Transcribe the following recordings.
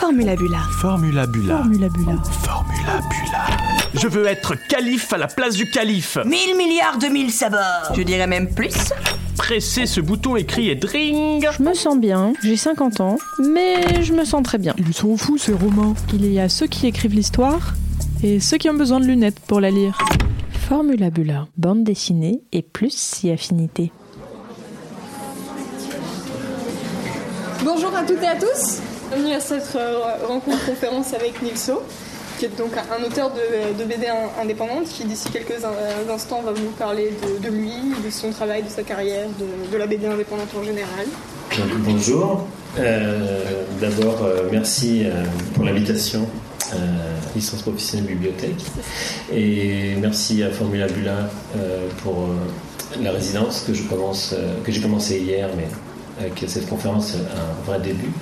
Formula Bula. Formula Bula. Formula Bula. Formula Bula. Je veux être calife à la place du calife. Mille milliards de mille sabords Je dirais même plus Pressez ce bouton écrit et dring. Je me sens bien, j'ai 50 ans, mais je me sens très bien. Ils sont fous ces romans. Il y a ceux qui écrivent l'histoire et ceux qui ont besoin de lunettes pour la lire. Formula Bula, bande dessinée et plus si affinité. Bonjour à toutes et à tous. Bienvenue à cette euh, rencontre conférence avec Nilso, qui est donc un auteur de, BD indépendante qui d'ici quelques in- instants va nous parler de, lui, de son travail, de sa carrière, de, la BD indépendante en général. Bonjour. Euh, D'abord, euh, merci pour l'invitation, licence professionnelle bibliothèque. Et merci à Formula Bula pour la résidence que que j'ai commencé hier, mais avec cette conférence, un vrai début.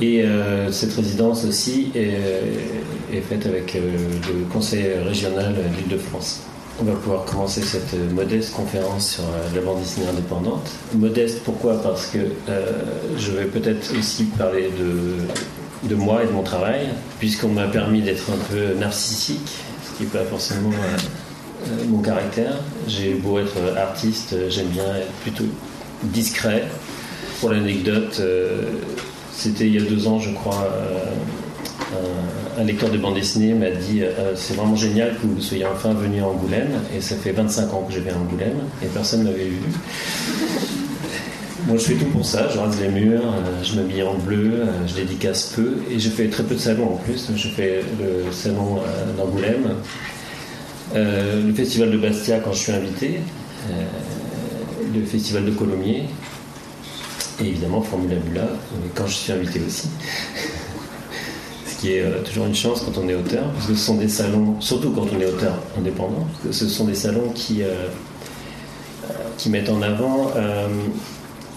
Et euh, cette résidence aussi est, est faite avec euh, le Conseil régional d'Île-de-France. On va pouvoir commencer cette euh, modeste conférence sur euh, la bande dessinée indépendante. Modeste, pourquoi? Parce que euh, je vais peut-être aussi parler de, de moi et de mon travail, puisqu'on m'a permis d'être un peu narcissique, ce qui n'est pas forcément euh, euh, mon caractère. J'ai beau être artiste, euh, j'aime bien être plutôt discret. Pour l'anecdote, euh, c'était il y a deux ans, je crois, euh, un, lecteur de bande dessinée m'a dit euh, C'est vraiment génial que vous soyez enfin venu à Angoulême. Et ça fait 25 ans que je vais à Angoulême et personne ne m'avait vu. Moi, je fais tout pour ça. Je rase les murs, je m'habille en bleu, je dédicace peu et je fais très peu de salons en plus. Je fais le salon d'Angoulême, le festival de Bastia quand je suis invité, le festival de Colomiers et évidemment Formula Bula mais quand je suis invité aussi. Ce qui est euh, toujours une chance quand on est auteur, parce que ce sont des salons, surtout quand on est auteur indépendant, parce que ce sont des salons qui, euh, euh, qui mettent en avant euh,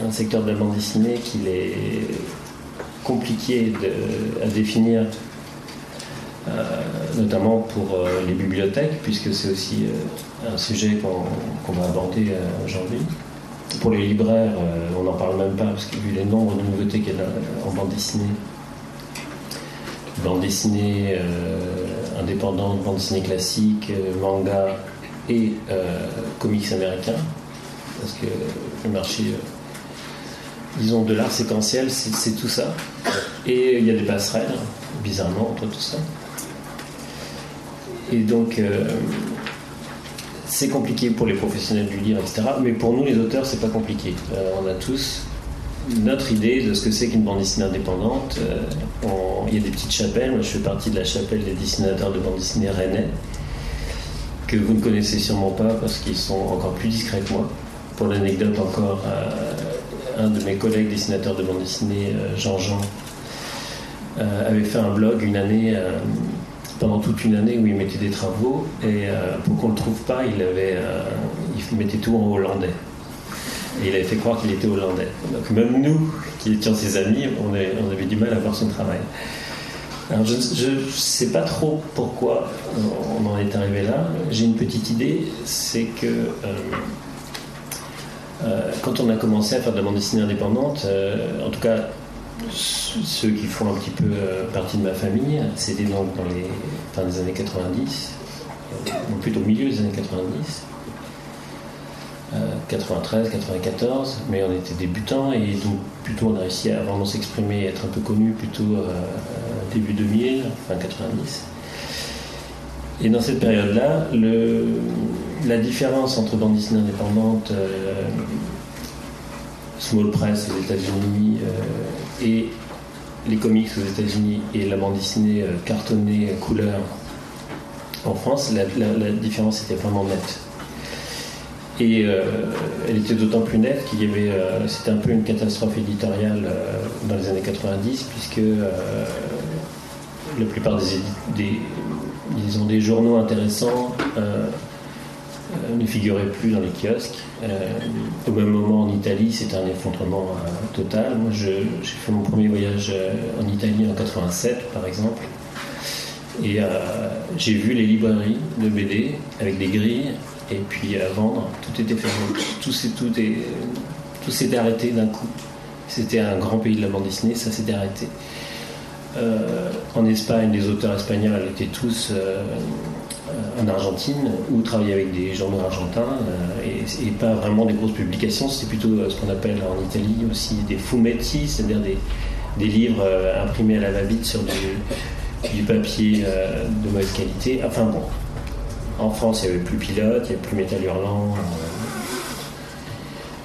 un secteur de la bande dessinée qu'il est compliqué de- à définir, euh, notamment pour euh, les bibliothèques, puisque c'est aussi euh, un sujet qu'on va aborder euh, aujourd'hui. Pour les libraires, euh, on n'en parle même pas, parce que vu les nombres de nouveautés qu'il y a en bande dessinée, bande dessinée euh, indépendante, bande dessinée classique, euh, manga et comics américains, parce que le marché, disons, de l'art séquentiel, c'est tout ça. Et il y a des passerelles, bizarrement, entre tout ça. Et donc, c'est compliqué pour les professionnels du livre, etc. Mais pour nous, les auteurs, c'est pas compliqué. Euh, on a tous notre idée de ce que c'est qu'une bande dessinée indépendante. Euh, Il y a des petites chapelles. Moi, je fais partie de la chapelle des dessinateurs de bande dessinée rennais, que vous ne connaissez sûrement pas parce qu'ils sont encore plus discrets que moi. Pour l'anecdote, encore, euh, un de mes collègues dessinateurs de bande dessinée, Jean-Jean, avait fait un blog une année, pendant toute une année, où il mettait des travaux, et euh, pour qu'on ne le trouve pas, il, avait, euh, mettait tout en hollandais. Et il avait fait croire qu'il était hollandais. Donc même nous, qui étions ses amis, on avait, du mal à voir son travail. Alors je ne sais pas trop pourquoi on en est arrivé là. J'ai une petite idée, c'est que euh, quand on a commencé à faire de la bande indépendante, en tout cas ceux qui font un petit peu euh, partie de ma famille, c'était donc dans les fin des années 90, euh, ou plutôt au milieu des années 90. euh, 93, 94, mais on était débutants et donc plutôt on a réussi à vraiment s'exprimer être un peu connu plutôt euh, début 2000, fin 90. Et dans cette période-là, la différence entre bande dessinée indépendante, small press aux États-Unis et les comics aux États-Unis et la bande dessinée euh, cartonnée euh, couleur en France, la, différence était vraiment nette. Et euh, elle était d'autant plus nette qu'il y avait, c'était un peu une catastrophe éditoriale dans les années 90, puisque la plupart des, des, disons, des journaux intéressants ne figuraient plus dans les kiosques. Euh, au même moment, en Italie, c'était un effondrement euh, total. Moi, j'ai fait mon premier voyage euh, en Italie en 87, par exemple. Et euh, j'ai vu les librairies de BD avec des grilles, et puis à vendre, tout était fermé. Tout, s'est- tout, tout arrêté d'un coup. C'était un grand pays de la bande dessinée, ça s'était arrêté. en Espagne, les auteurs espagnols étaient tous en Argentine ou travaillaient avec des journaux argentins et, pas vraiment des grosses publications. C'était plutôt ce qu'on appelle en Italie aussi des fumetti, c'est-à-dire des, des livres imprimés à la va-vite sur du, du papier de mauvaise qualité. Enfin bon, en France, il n'y avait plus Pilote, il n'y avait plus Métal Hurlant. Euh,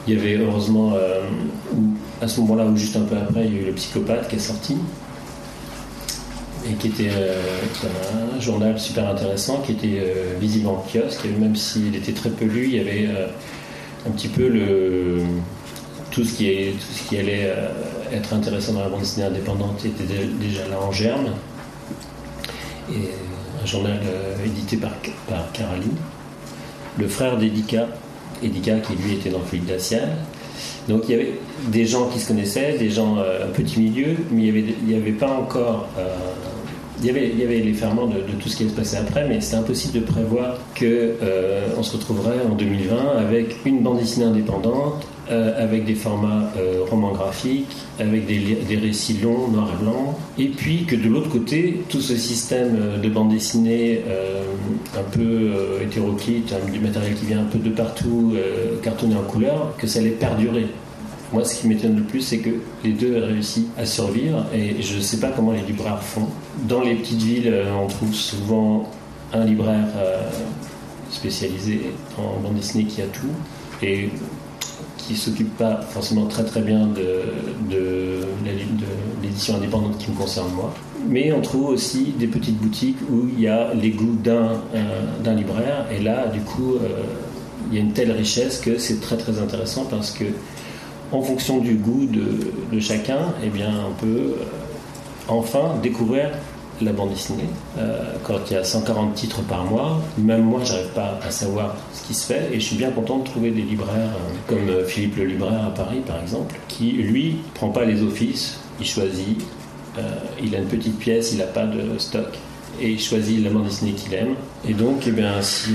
il y avait heureusement, euh, à ce moment-là, ou juste un peu après, il y a eu Le Psychopathe qui est sorti. Et qui était, euh, un journal super intéressant, qui était visible en kiosque, et même s'il était très peu lu, il y avait un petit peu le, tout, ce qui est, tout ce qui allait être intéressant dans la bande dessinée indépendante était déjà là en germe. Un journal euh, édité par, par Caraline, le frère d'Edika, Edika qui lui était dans Fluide Glacial. Donc il y avait des gens qui se connaissaient, des gens euh, un petit milieu, mais il n'y avait, pas encore. Euh, il, y avait, les ferments de, tout ce qui allait se passer après, mais c'était impossible de prévoir qu'on se retrouverait en 2020 avec une bande dessinée indépendante euh, avec des formats euh, romans graphiques, avec des, récits longs, noir et blanc, et puis que de l'autre côté, tout ce système euh, de bande dessinée un peu hétéroclite, hein, du matériel qui vient un peu de partout, cartonné en couleur, que ça allait perdurer. Moi, ce qui m'étonne le plus, c'est que les deux aient réussi à survivre, et je ne sais pas comment les libraires font. Dans les petites villes, on trouve souvent un libraire spécialisé en bande dessinée qui a tout, et qui s'occupe pas forcément très très bien de, de, l'édition indépendante qui me concerne moi. Mais on trouve aussi des petites boutiques où il y a les goûts d'un, euh, libraire et là du coup euh, il y a une telle richesse que c'est très très intéressant parce que en fonction du goût de, chacun, eh bien on peut euh, enfin découvrir la bande dessinée. Euh, quand il y a 140 titres par mois, même moi, j'arrive pas à savoir ce qui se fait. Et je suis bien content de trouver des libraires euh, comme Philippe le libraire à Paris, par exemple, qui, lui, prend pas les offices, il choisit. il a une petite pièce, il n'a pas de stock. Et il choisit la bande dessinée qu'il aime. Et donc, eh bien, si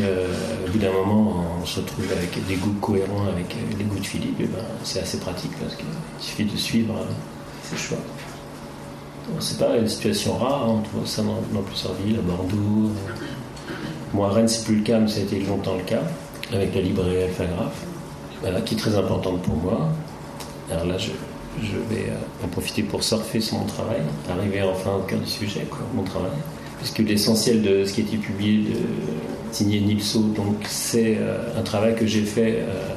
au bout d'un moment, on se retrouve avec des goûts cohérents avec les goûts de Philippe, eh ben, c'est assez pratique parce qu'il suffit de suivre ses choix. C'est pas une situation rare, hein, on trouve ça dans, plusieurs villes, à Bordeaux. Moi, Rennes, c'est plus le cas, mais ça a été longtemps le cas, avec la librairie Alphagraphe, qui est très importante pour moi. Alors là, je, vais euh, en profiter pour surfer sur mon travail, arriver enfin au cœur du sujet, quoi, mon travail. Puisque l'essentiel de ce qui a été publié, de, signé Nilso, donc c'est euh, un travail que j'ai fait euh,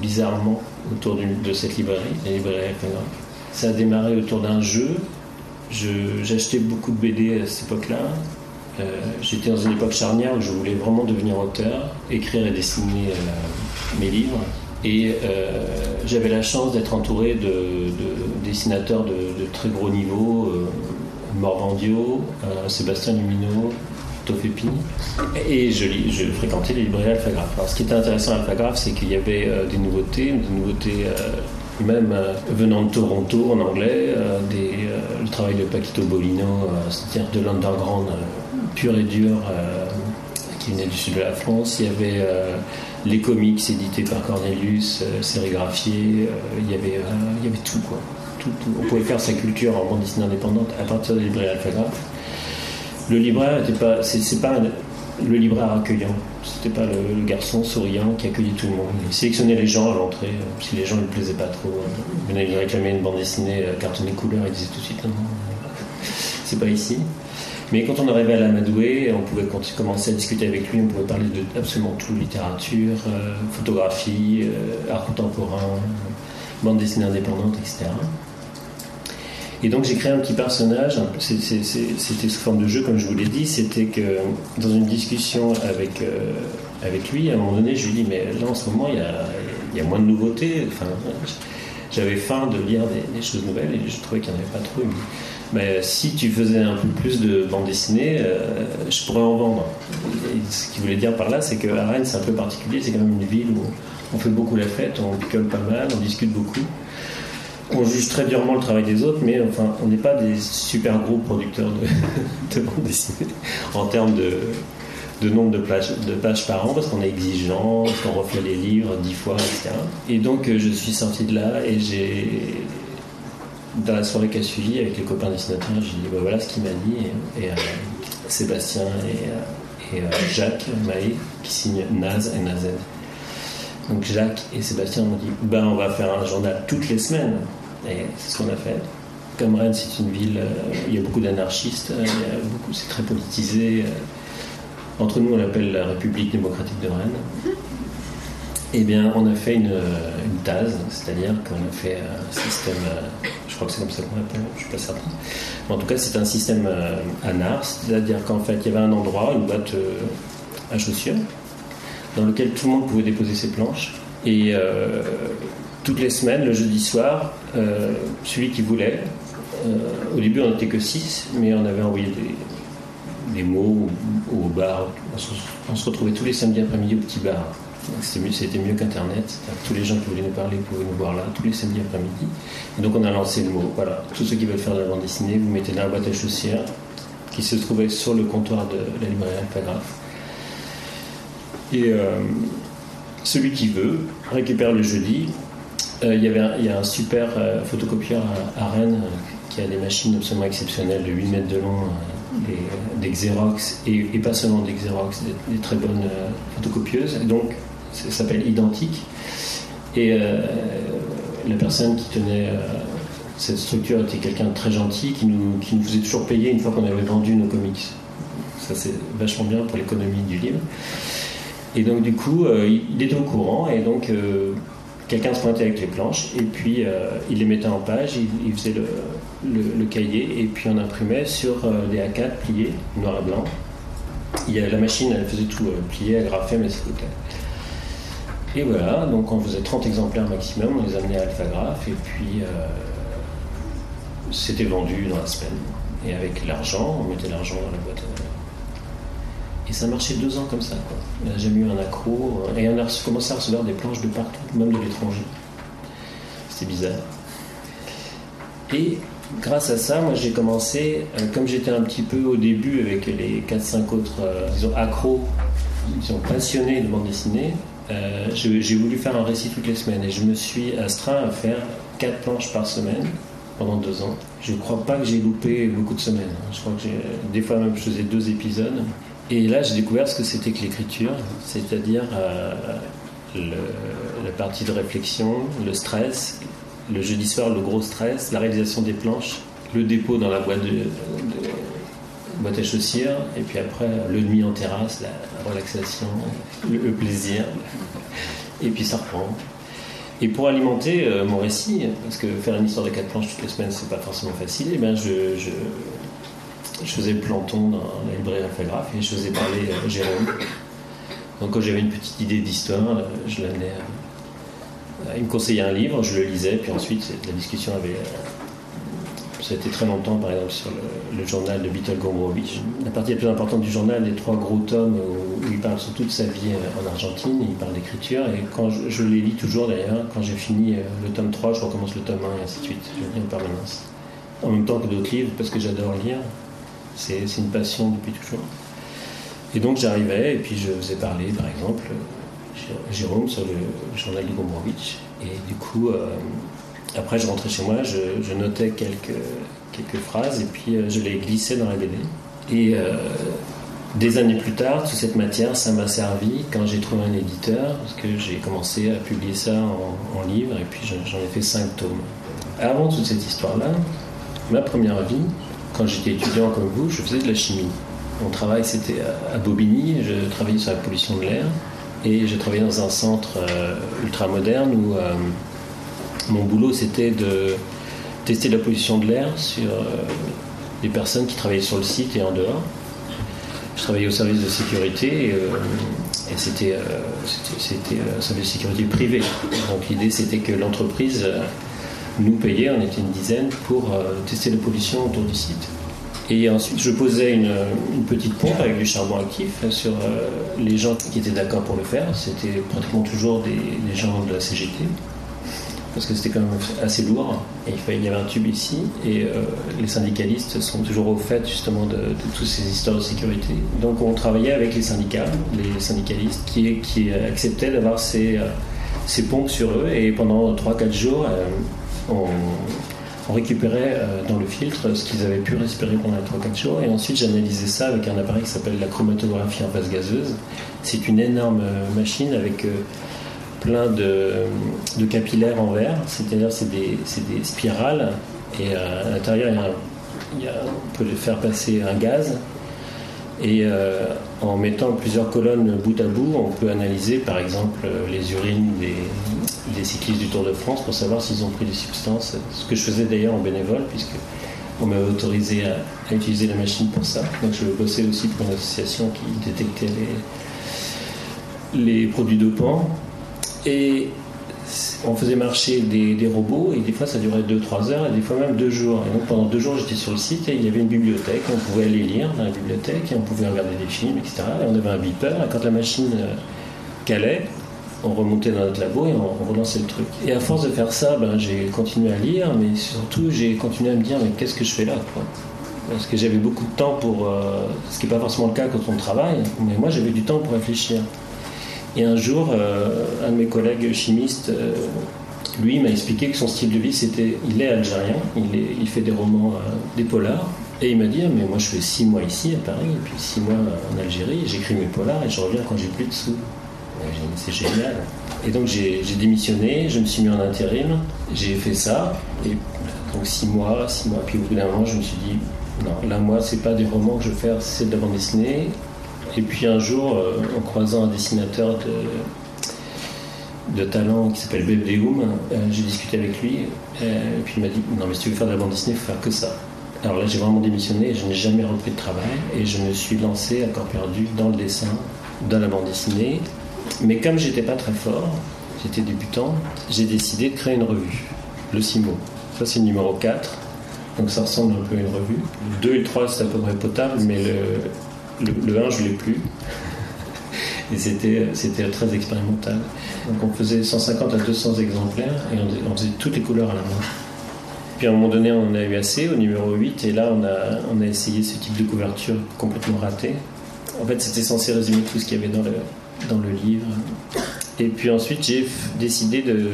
bizarrement autour de cette librairie, la librairie. Ça a démarré autour d'un jeu J'achetais beaucoup de BD à cette époque-là. Euh, j'étais dans une époque charnière où je voulais vraiment devenir auteur, écrire et dessiner mes livres. Et j'avais la chance d'être entouré de, dessinateurs de, très gros niveau, Morvandio, Sébastien Lumino, Tofepi. Et je, fréquentais les librairies Alphagraph. Alors ce qui était intéressant à Alphagraph, c'est qu'il y avait des nouveautés, des nouveautés même euh, venant de Toronto en anglais, euh, euh, le travail de Paquito Bolino, c'est-à-dire de l'underground pur et dur qui venait du sud de la France. Il y avait les comics édités par Cornelius, sérigraphiés, il, y avait, il y avait tout, quoi. On pouvait faire sa culture en bande dessinée indépendante à partir des librairies Alphagraph. Le libraire n'était pas, c'est, pas le libraire accueillant. C'était pas le, garçon souriant qui accueillait tout le monde. Il sélectionnait les gens à l'entrée. Euh, si les gens ne lui plaisaient pas trop, il venait lui réclamer une bande dessinée euh, cartonnée couleur, il disait tout de suite non, c'est pas ici. Mais quand on arrivait à l'Amadoué, on pouvait commencer à discuter avec lui, on pouvait parler de absolument tout, littérature, euh, photographie, art contemporain, bande dessinée indépendante, etc. Et donc j'ai créé un petit personnage, c'était sous forme de jeu comme je vous l'ai dit, c'était que dans une discussion avec, euh, avec lui, à un moment donné, je lui dis mais là en ce moment il y a, il y a moins de nouveautés, enfin, j'avais faim de lire des, choses nouvelles et je trouvais qu'il n'y en avait pas trop. mais si tu faisais un peu plus de bande dessinée, euh, je pourrais en vendre. ce qu'il voulait dire par là, c'est que Rennes c'est un peu particulier, c'est quand même une ville où on fait beaucoup la fête, on picole pas mal, on discute beaucoup on juge très durement le travail des autres, mais enfin, on n'est pas des super gros producteurs de, de bande dessinée en termes de, nombre de pages, de pages par an, parce qu'on est exigeant, parce qu'on refait les livres dix fois, etc. Et donc, euh, je suis sorti de là et j'ai dans la soirée qui a suivi avec les copains dessinateurs, j'ai dit bah, voilà ce qu'il m'a dit. Et, euh, Sébastien et, Jacques Maé qui signent Naz et Nazed. Donc Jacques et Sébastien m'ont dit ben, on va faire un journal toutes les semaines. Et c'est ce qu'on a fait. Comme Rennes, c'est une ville, il y a beaucoup d'anarchistes, c'est très politisé. Entre nous, on l'appelle la République démocratique de Rennes. Eh bien, on a fait une, une c'est-à-dire qu'on a fait un système, euh, je crois que c'est comme ça qu'on l'appelle, je ne suis pas certain. en tout cas, c'est un système euh, ANAR, c'est-à-dire qu'en fait, il y avait un endroit, une boîte euh, à chaussures, dans lequel tout le monde pouvait déposer ses planches. Et toutes les semaines, le jeudi soir, celui qui voulait, au début on n'était que 6, mais on avait envoyé des, mots au, bar. On se, retrouvait tous les samedis après-midi au petit bar. C'était mieux, qu'Internet. Tous les gens qui voulaient nous parler pouvaient nous voir là, tous les samedis après-midi. Donc on a lancé le mot. Voilà, tous ceux qui veulent faire de la bande dessinée, vous mettez dans la boîte à chaussures qui se trouvait sur le comptoir de la librairie Alphagraphe. Et euh, celui qui veut récupère le jeudi. Euh, il y il y a un super euh, photocopieur à, Rennes qui a des machines absolument exceptionnelles de 8 mètres de long, des, Xerox, et, pas seulement des Xerox, des, très bonnes photocopieuses. Donc ça s'appelle Identique. Et la personne qui tenait cette structure était quelqu'un de très gentil qui nous, qui nous faisait toujours payer une fois qu'on avait vendu nos comics. Ça, c'est vachement bien pour l'économie du livre. Et donc, du coup, euh, il était au courant et donc quelqu'un se pointait avec les planches et puis il les mettait en page, il, faisait le, cahier et puis on imprimait sur des A4 pliés, noir et blanc. Il y a, la machine, elle faisait tout, plier, elle graffait, mais ça coûtait. Et voilà, donc on faisait 30 exemplaires maximum, on les amenait à Alphagraph, et puis euh, c'était vendu dans la semaine. Et avec l'argent, on mettait l'argent dans la boîte. Et ça marchait deux ans comme ça. Quoi. On n'a jamais eu un accro. Et on a commencé à recevoir des planches de partout, même de l'étranger. C'était bizarre. Et grâce à ça, moi j'ai commencé, euh, comme j'étais un petit peu au début avec les 4-5 autres, euh, disons, accros, disons, passionnés de bande dessinée, euh, j'ai voulu faire un récit toutes les semaines et je me suis astreint à faire quatre planches par semaine pendant deux ans. Je ne crois pas que j'ai loupé beaucoup de semaines. Je crois que des fois même je faisais deux épisodes. Et là j'ai découvert ce que c'était que l'écriture, c'est-à-dire euh, la partie de réflexion, le stress, le jeudi soir le gros stress, la réalisation des planches, le dépôt dans la boîte à chaussures, et puis après le demi en terrasse, la, relaxation, le, plaisir, et puis ça reprend. Et pour alimenter euh, mon récit, parce que faire une histoire de quatre planches toutes les semaines, c'est pas forcément facile, et eh bien je, faisais le planton dans la librairie Alphagraphe et je faisais parler euh, Jérôme. Donc quand j'avais une petite idée d'histoire, euh, je l'amenais. il me conseillait un livre, je le lisais, puis ensuite la discussion avait ça a été très longtemps, par exemple, sur le, journal de Beetle Gombrowicz. La partie la plus importante du journal, les trois gros tomes où, il parle surtout de sa vie euh, en Argentine, il parle d'écriture, et quand je, les lis toujours d'ailleurs, quand j'ai fini euh, le tome 3, je recommence le tome 1 et ainsi de suite. Je lis en permanence. En même temps que d'autres livres, parce que j'adore lire. C'est une passion depuis toujours. Et donc j'arrivais, et puis je faisais parler, par exemple, Jérôme sur le journal de Gombrowicz. Et du coup, euh, après, je rentrais chez moi, je, notais quelques, quelques phrases et puis euh, je les glissais dans la BD. Et euh, des années plus tard, toute cette matière, ça m'a servi quand j'ai trouvé un éditeur, parce que j'ai commencé à publier ça en, livre et puis j'en ai fait cinq tomes. Avant toute cette histoire-là, ma première vie, quand j'étais étudiant comme vous, je faisais de la chimie. Mon travail, c'était à Bobigny, je travaillais sur la pollution de l'air et je travaillais dans un centre euh, ultra moderne où mon boulot, c'était de tester la pollution de l'air sur les euh, personnes qui travaillaient sur le site et en dehors. Je travaillais au service de sécurité et, euh, c'était euh, un service de sécurité privé. Donc l'idée, c'était que l'entreprise nous payait, on était une dizaine, pour tester la pollution autour du site. Et ensuite, je posais une, petite pompe avec du charbon actif sur les gens qui étaient d'accord pour le faire. C'était pratiquement toujours des gens de la CGT parce que c'était quand même assez lourd. Et il, fallait, y avait un tube ici, et euh, les syndicalistes sont toujours au fait justement de, toutes ces histoires de sécurité. Donc on travaillait avec les syndicats, les syndicalistes, qui, acceptaient d'avoir ces, euh, ces, pompes sur eux, et pendant 3-4 jours, euh, on récupérait euh, dans le filtre ce qu'ils avaient pu respirer pendant les 3-4 jours. Et ensuite, j'analysais ça avec un appareil qui s'appelle la chromatographie en phase gazeuse. C'est une énorme euh, machine avec plein de, capillaires en verre, c'est-à-dire c'est des, des, spirales. Et à l'intérieur, on peut faire passer un gaz et euh, en mettant plusieurs colonnes bout à bout, on peut analyser par exemple les urines des, cyclistes du Tour de France pour savoir s'ils ont pris des substances. Ce que je faisais d'ailleurs en bénévole, puisque on m'avait autorisé à, utiliser la machine pour ça. Donc je bossais aussi pour une association qui détectait les, les produits dopants. Et on faisait marcher des, robots et des fois ça durait 2-3 heures et des fois même 2 jours. Et pendant 2 jours j'étais sur le site et il y avait une bibliothèque, on pouvait aller lire dans la bibliothèque et on pouvait regarder des films, etc. Et on avait un beeper et quand la machine euh, calait, on remontait dans notre labo et on, relançait le truc. Et à force de faire ça, ben, j'ai continué à lire, mais surtout j'ai continué à me dire mais qu'est-ce que je fais là Parce que j'avais beaucoup de temps pour... Euh, ce qui n'est pas forcément le cas quand on travaille, mais moi j'avais du temps pour réfléchir. Et un jour, euh, un de mes collègues chimistes, euh, lui, m'a expliqué que son style de vie, c'était. Il est algérien, il, fait des romans, euh, des polars. Et il m'a dit, ah, mais moi je fais six mois ici à Paris, et puis six mois en Algérie, j'écris mes polars et je reviens quand j'ai plus de sous. C'est génial. Et donc j'ai démissionné, je me suis mis en intérim, j'ai fait ça, et donc six mois, six mois, puis au bout d'un moment, je me suis dit, non, là moi, c'est pas des romans que je veux faire, c'est de la bande dessinée, et puis un jour, euh, en croisant un dessinateur de, talent qui s'appelle Beb euh, j'ai discuté avec lui. Euh, et puis il m'a dit Non, mais si tu veux faire de la bande dessinée, il faut faire que ça. Alors là, j'ai vraiment démissionné et je n'ai jamais repris de travail. Et je me suis lancé à corps perdu dans le dessin, dans la bande dessinée. Mais comme j'étais pas très fort, j'étais débutant, j'ai décidé de créer une revue, le Simo. Ça, c'est le numéro 4. Donc ça ressemble un peu à une revue. Le 2 et le 3, c'est à peu près potable, mais le, le, 1, je ne l'ai plus. Et c'était, c'était très expérimental. Donc on faisait 150 à 200 exemplaires et on, faisait toutes les couleurs à la main. Puis à un moment donné, on a eu assez au numéro 8 et là, on a, on a essayé ce type de couverture complètement raté. En fait, c'était censé résumer tout ce qu'il y avait dans le, dans le livre. Et puis ensuite, j'ai décidé de,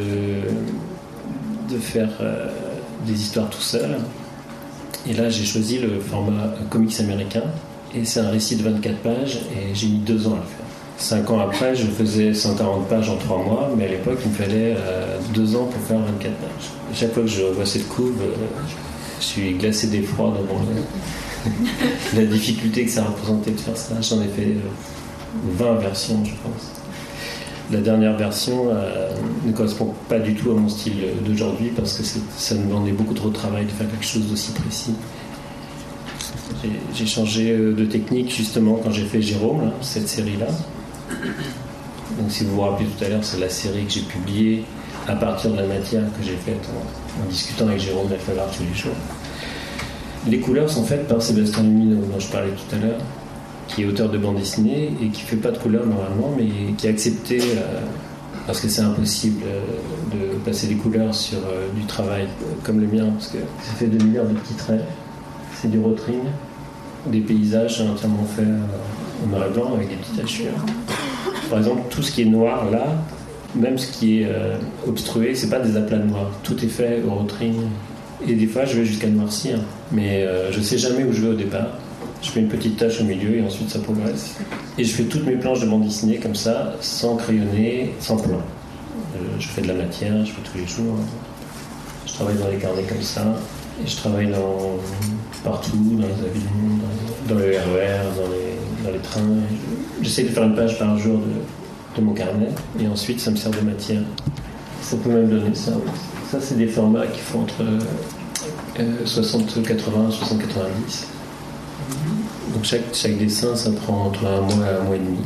de faire euh, des histoires tout seul. Et là, j'ai choisi le format comics américain et c'est un récit de 24 pages et j'ai mis deux ans à le faire. Cinq ans après, je faisais 140 pages en trois mois, mais à l'époque, il me fallait euh, deux ans pour faire 24 pages. chaque fois que je vois cette couve, euh, je suis glacé d'effroi devant la difficulté que ça représentait de faire ça. J'en ai fait 20 euh, versions, je pense. La dernière version ne correspond pas du tout à mon style d'aujourd'hui parce que ça me demandait beaucoup trop de travail de faire quelque chose d'aussi précis. J'ai changé euh, de technique justement quand j'ai fait Jérôme, cette série-là. Donc si vous vous rappelez tout à l'heure, c'est la série que j'ai publiée à partir de la matière que j'ai faite en, discutant avec Jérôme Lafavard tous les jours. Les couleurs sont faites par Sébastien Lumineau, dont je parlais tout à l'heure, qui est auteur de bande dessinée et qui fait pas de couleurs normalement, mais qui a accepté, euh, parce que c'est impossible euh, de passer des couleurs sur du travail comme le mien, parce que ça fait 2 milliards de petits traits, c'est du rotring, des paysages entièrement faits euh, en noir et blanc avec des petites tachures. Par exemple, tout ce qui est noir là, même ce qui est euh, obstrué, c'est pas des aplats noirs. Tout est fait au rotring. Et des fois, je vais jusqu'à noircir. Mais euh, je sais jamais où je vais au départ. Je fais une petite tache au milieu et ensuite ça progresse. Et je fais toutes mes planches de bande dessinée comme ça, sans crayonner, sans plan. je fais de la matière, je fais tous les jours. Je travaille dans les carnets comme ça. Et je travaille dans, partout, dans les avions, dans, le RER, dans les, trains. J'essaie de faire une page par jour de, mon carnet et ensuite ça me sert de matière. Ça peut même donner ça. Ça, c'est des formats qui font entre 60, 80, 60, 90. Donc chaque, chaque dessin, ça prend entre un mois et un mois et demi.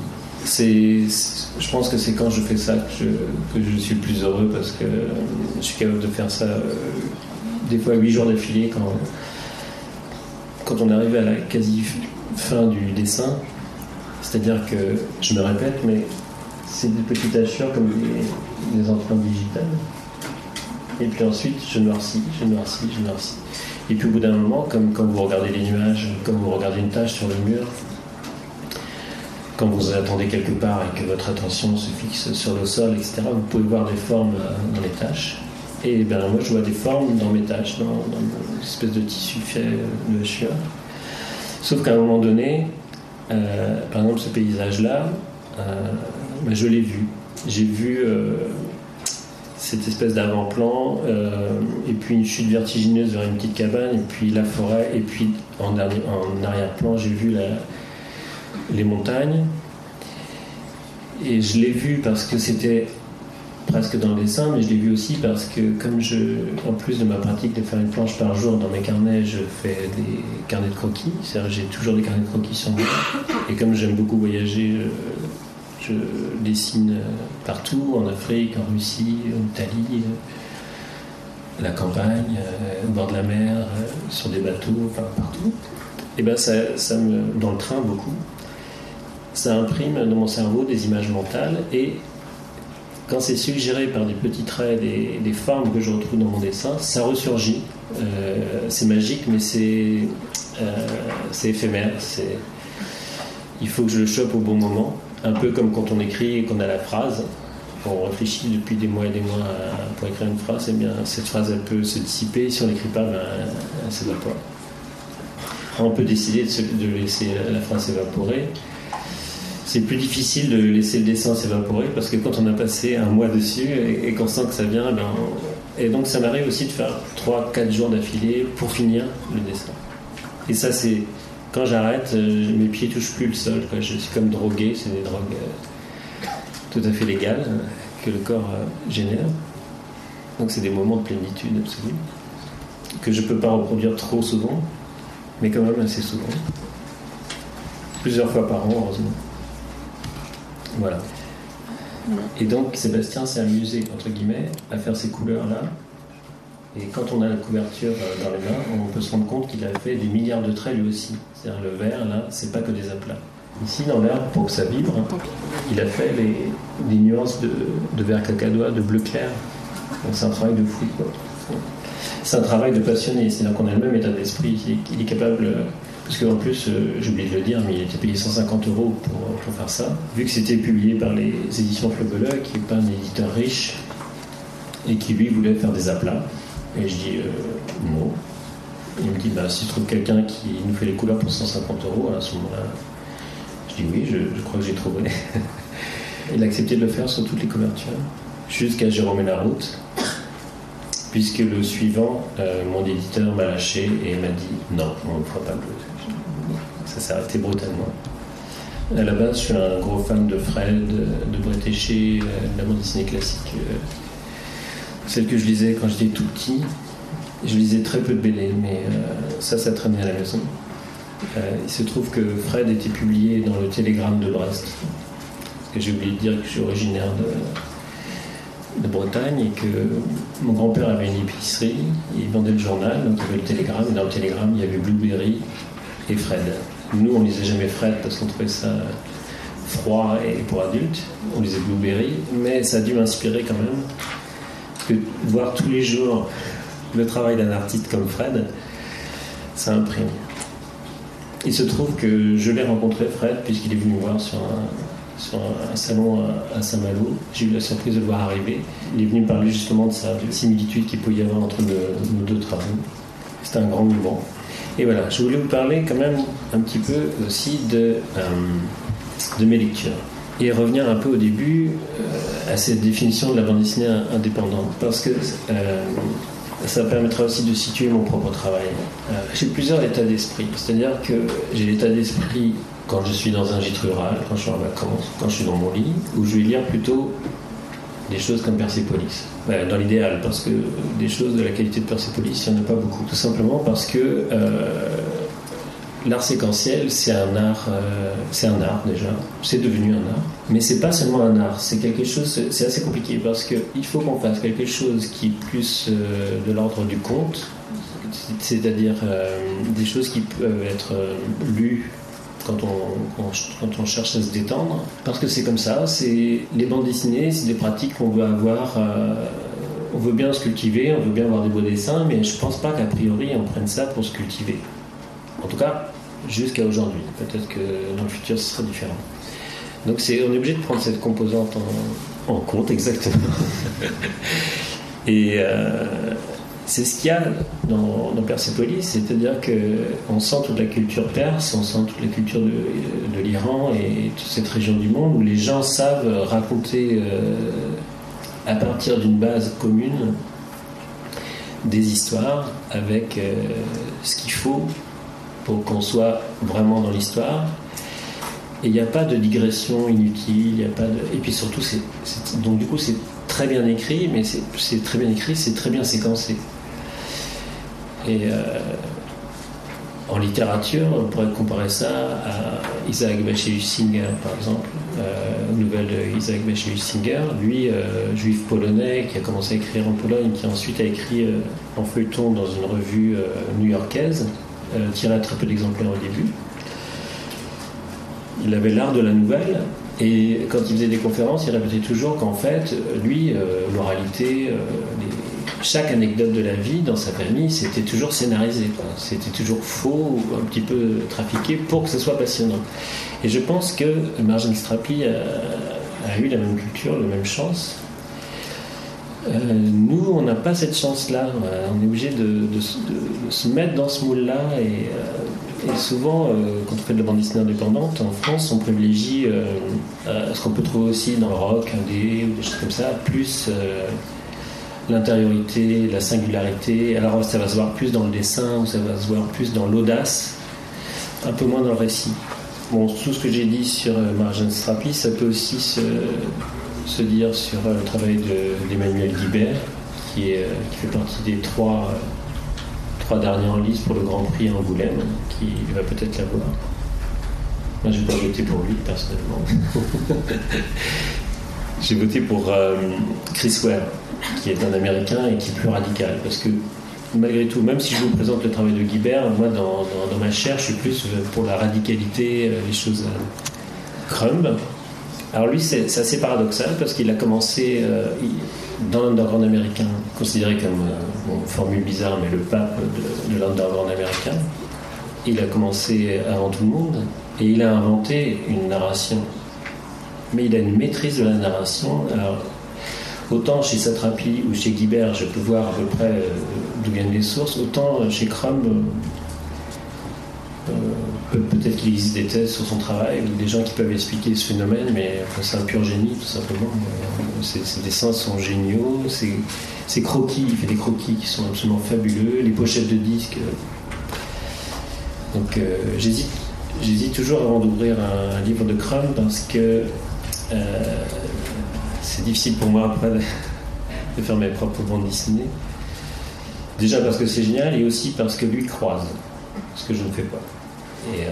C'est, je pense que c'est quand je fais ça que je, que je, suis le plus heureux parce que je suis capable de faire ça euh, des fois 8 jours d'affilée quand, quand on arrive à la quasi fin du dessin. C'est-à-dire que, je me répète, mais c'est des petites hachures comme des, des empreintes digitales. Et puis ensuite, je noircis, je noircis, je noircis. Et puis au bout d'un moment, comme quand vous regardez les nuages, comme vous regardez une tache sur le mur, quand vous attendez quelque part et que votre attention se fixe sur le sol, etc., vous pouvez voir des formes dans les taches. Et ben moi je vois des formes dans mes tâches, dans, une espèce de tissu fait de hachure. Sauf qu'à un moment donné, euh, par exemple ce paysage-là, euh, ben, je l'ai vu. J'ai vu euh, cette espèce d'avant-plan, et puis une chute vertigineuse vers une petite cabane, et puis la forêt, et puis en arrière-plan j'ai vu les montagnes. Et je l'ai vu parce que c'était presque dans le dessin, mais je l'ai vu aussi parce que comme je, en plus de ma pratique de faire une planche par jour dans mes carnets, je fais des carnets de croquis. C'est-à-dire j'ai toujours des carnets de croquis sur moi. Et comme j'aime beaucoup voyager, je, dessine partout, en Afrique, en Russie, en Italie, la campagne, au bord de la mer, sur des bateaux, enfin partout. Et ben ça, ça me, dans le train beaucoup, ça imprime dans mon cerveau des images mentales et quand c'est suggéré par des petits traits, des, formes que je retrouve dans mon dessin, ça ressurgit. Euh, c'est magique, mais c'est euh, éphémère. Il faut que je le chope au bon moment. Un peu comme quand on écrit et qu'on a la phrase. On réfléchit depuis des mois et des mois pour écrire une phrase, et eh bien cette phrase elle peut se dissiper. Si on n'écrit pas, ben, elle s'évapore. On peut décider de, de laisser la phrase s'évaporer c'est plus difficile de laisser le dessin s'évaporer parce que quand on a passé un mois dessus et, qu'on sent que ça vient, ben, et donc ça m'arrive aussi de faire 3-4 jours d'affilée pour finir le dessin. Et ça, c'est quand j'arrête, euh, mes pieds touchent plus le sol. Je suis comme drogué, c'est des drogues euh, tout à fait légales euh, que le corps génère. Donc c'est des moments de plénitude absolue que je ne peux pas reproduire trop souvent, mais quand même assez souvent. Plusieurs fois par an, heureusement. Voilà. Et donc Sébastien s'est amusé, entre guillemets, à faire ces couleurs-là. Et quand on a la couverture euh, dans les mains, on peut se rendre compte qu'il a fait des milliards de traits lui aussi. C'est-à-dire le vert, là, c'est pas que des aplats. Ici, dans l'herbe, pour que ça vibre, il a fait les, nuances de, vert cacadois, de bleu clair. Donc c'est un travail de fou. C'est un travail de passionné. C'est-à-dire qu'on a le même état d'esprit. Il, est capable parce qu'en plus, euh, j'ai oublié de le dire, mais il était payé 150 euros pour, faire ça. Vu que c'était publié par les éditions Fleubelet, qui n'est pas un éditeur riche, et qui lui voulait faire des aplats. Et je dis euh, non. Il me dit bah, si je trouve quelqu'un qui nous fait les couleurs pour 150 euros, à ce moment-là, je dis oui, je, crois que j'ai trouvé. il a accepté de le faire sur toutes les couvertures, jusqu'à Jérôme la route puisque le suivant, euh, mon éditeur m'a lâché et m'a dit non, on ne fera pas bleu. Ça s'est arrêté brutalement. À la base, je suis un gros fan de Fred, de Bretéché, euh, de la bande dessinée classique, euh, celle que je lisais quand j'étais tout petit. Je lisais très peu de BD, mais ça, ça traînait à la maison. il se trouve que Fred était publié dans le Télégramme de Brest. Parce que j'ai oublié de dire que je suis originaire de, de Bretagne et que mon grand-père avait une épicerie, il vendait le journal, donc il y avait le télégramme, et dans le télégramme il y avait Blueberry et Fred. Nous on lisait jamais Fred parce qu'on trouvait ça froid et pour adultes, on lisait Blueberry, mais ça a dû m'inspirer quand même, parce que voir tous les jours le travail d'un artiste comme Fred, ça imprime. Il se trouve que je l'ai rencontré Fred puisqu'il est venu me voir sur un, un, salon à, Saint-Malo. J'ai eu la surprise de le voir arriver. Il est venu me parler justement de sa similitude qu'il pouvait y avoir entre nos, deux travaux. C'était un grand mouvement. Et voilà, je voulais vous parler quand même un petit peu aussi de, euh, de mes lectures. Et revenir un peu au début euh, à cette définition de la bande dessinée indépendante. Parce que euh, ça permettra aussi de situer mon propre travail. j'ai plusieurs états d'esprit. C'est-à-dire que j'ai l'état d'esprit quand je suis dans un gîte rural, quand je suis en vacances, quand je suis dans mon lit, où je vais lire plutôt des choses comme Persepolis. dans l'idéal, parce que des choses de la qualité de Persepolis, il n'y en a pas beaucoup. Tout simplement parce que euh, l'art séquentiel, c'est un art, euh, c'est un art déjà, c'est devenu un art. Mais c'est pas seulement un art, c'est quelque chose, c'est assez compliqué parce qu'il faut qu'on fasse quelque chose qui est plus euh, de l'ordre du conte, c'est-à-dire des choses qui peuvent être lues quand on, quand on cherche à se détendre. Parce que c'est comme ça, c'est les bandes dessinées, c'est des pratiques qu'on veut avoir. Euh, on veut bien se cultiver, on veut bien avoir des beaux dessins, mais je pense pas qu'a priori on prenne ça pour se cultiver. En tout cas, jusqu'à aujourd'hui. Peut-être que dans le futur ce sera différent. Donc c'est, on est obligé de prendre cette composante en, en compte, exactement. Et c'est ce qu'il y a dans, Persépolis, c'est-à-dire qu'on sent toute la culture perse, on sent toute la culture de, l'Iran et toute cette région du monde où les gens savent raconter à partir d'une base commune des histoires avec ce qu'il faut pour qu'on soit vraiment dans l'histoire. Et il n'y a pas de digression inutile, y a pas de... et puis surtout, c'est, donc du coup, c'est très bien écrit, mais c'est, très bien écrit, c'est très bien séquencé. Et euh, en littérature, on pourrait comparer ça à Isaac Bashevis Singer, par exemple, euh, nouvelle de Isaac Singer, lui, euh, juif polonais, qui a commencé à écrire en Pologne, qui ensuite a écrit en feuilleton dans une revue new-yorkaise, euh, tirait très peu d'exemplaires au début. Il avait l'art de la nouvelle, et quand il faisait des conférences, il répétait toujours qu'en fait, lui, moralité, chaque anecdote de la vie dans sa famille, c'était toujours scénarisé. C'était toujours faux ou un petit peu trafiqué pour que ce soit passionnant. Et je pense que Marjane Strapi a, eu la même culture, la même chance. nous, on n'a pas cette chance-là. On est obligé de, se mettre dans ce moule-là et et souvent, euh, quand on fait de la bande dessinée indépendante, en France, on privilégie euh, ce qu'on peut trouver aussi dans le rock, ou des choses comme ça, plus euh, l'intériorité, la singularité. Alors ça va se voir plus dans le dessin, ou ça va se voir plus dans l'audace, un peu moins dans le récit. Bon, tout ce que j'ai dit sur Marjane Strapi, ça peut aussi se, dire sur le travail d'Emmanuel Guibert, qui, est, qui fait partie des trois trois derniers en lice pour le Grand Prix Angoulême, qui va peut-être l'avoir. Moi, j'ai pas voté pour lui, personnellement. j'ai voté pour euh, Chris Ware, qui est un Américain et qui est plus radical, parce que malgré tout, même si je vous présente le travail de Guibert, moi, dans, ma chair, je suis plus pour la radicalité, euh, les choses euh, crumb. Alors lui, c'est assez paradoxal parce qu'il a commencé dans l'underground américain, considéré comme une formule bizarre, mais le pape de, de l'underground américain. Il a commencé avant tout le monde et il a inventé une narration. Mais il a une maîtrise de la narration. Alors, autant chez Satrapi ou chez Guibert, je peux voir à peu près euh, d'où viennent les sources, autant chez Crum, euh, peut-être qu'il existe des thèses sur son travail ou des gens qui peuvent expliquer ce phénomène, mais c'est un pur génie tout simplement. Euh, ses, dessins sont géniaux, ses, croquis, il fait des croquis qui sont absolument fabuleux, les pochettes de disques. Donc euh, j'hésite, toujours avant d'ouvrir un, livre de Crum parce que c'est difficile pour moi après de faire mes propres bandes dessinées. Déjà parce que c'est génial et aussi parce que lui croise, ce que je ne fais pas. Euh,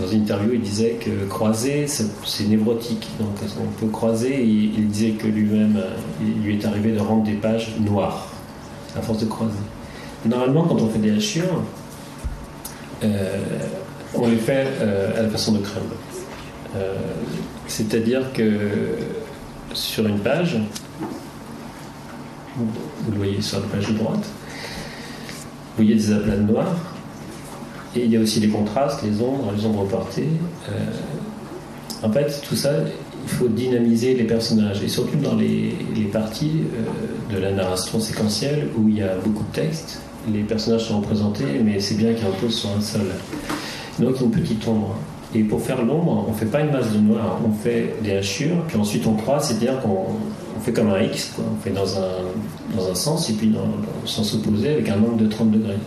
dans une interview, il disait que croiser, c'est névrotique. Donc on peut croiser. il disait que lui-même, euh, il lui est arrivé de rendre des pages noires à force de croiser. Normalement, quand on fait des hachures, euh, on les fait à la façon de crème. C'est-à-dire que sur une page, vous le voyez sur la page de droite, vous voyez des aplats noirs et il y a aussi les contrastes, les ombres, les ombres portées. Euh, en fait, tout ça, il faut dynamiser les personnages. Et surtout dans les, parties euh, de la narration séquentielle où il y a beaucoup de texte, les personnages sont représentés, mais c'est bien qu'ils reposent sur un seul. Donc une petite ombre. Et pour faire l'ombre, on ne fait pas une masse de noir, on fait des hachures, puis ensuite on croise, c'est-à-dire qu'on fait comme un X, on fait dans un, dans un sens et puis dans, le sens opposé avec un angle de 30 degrés.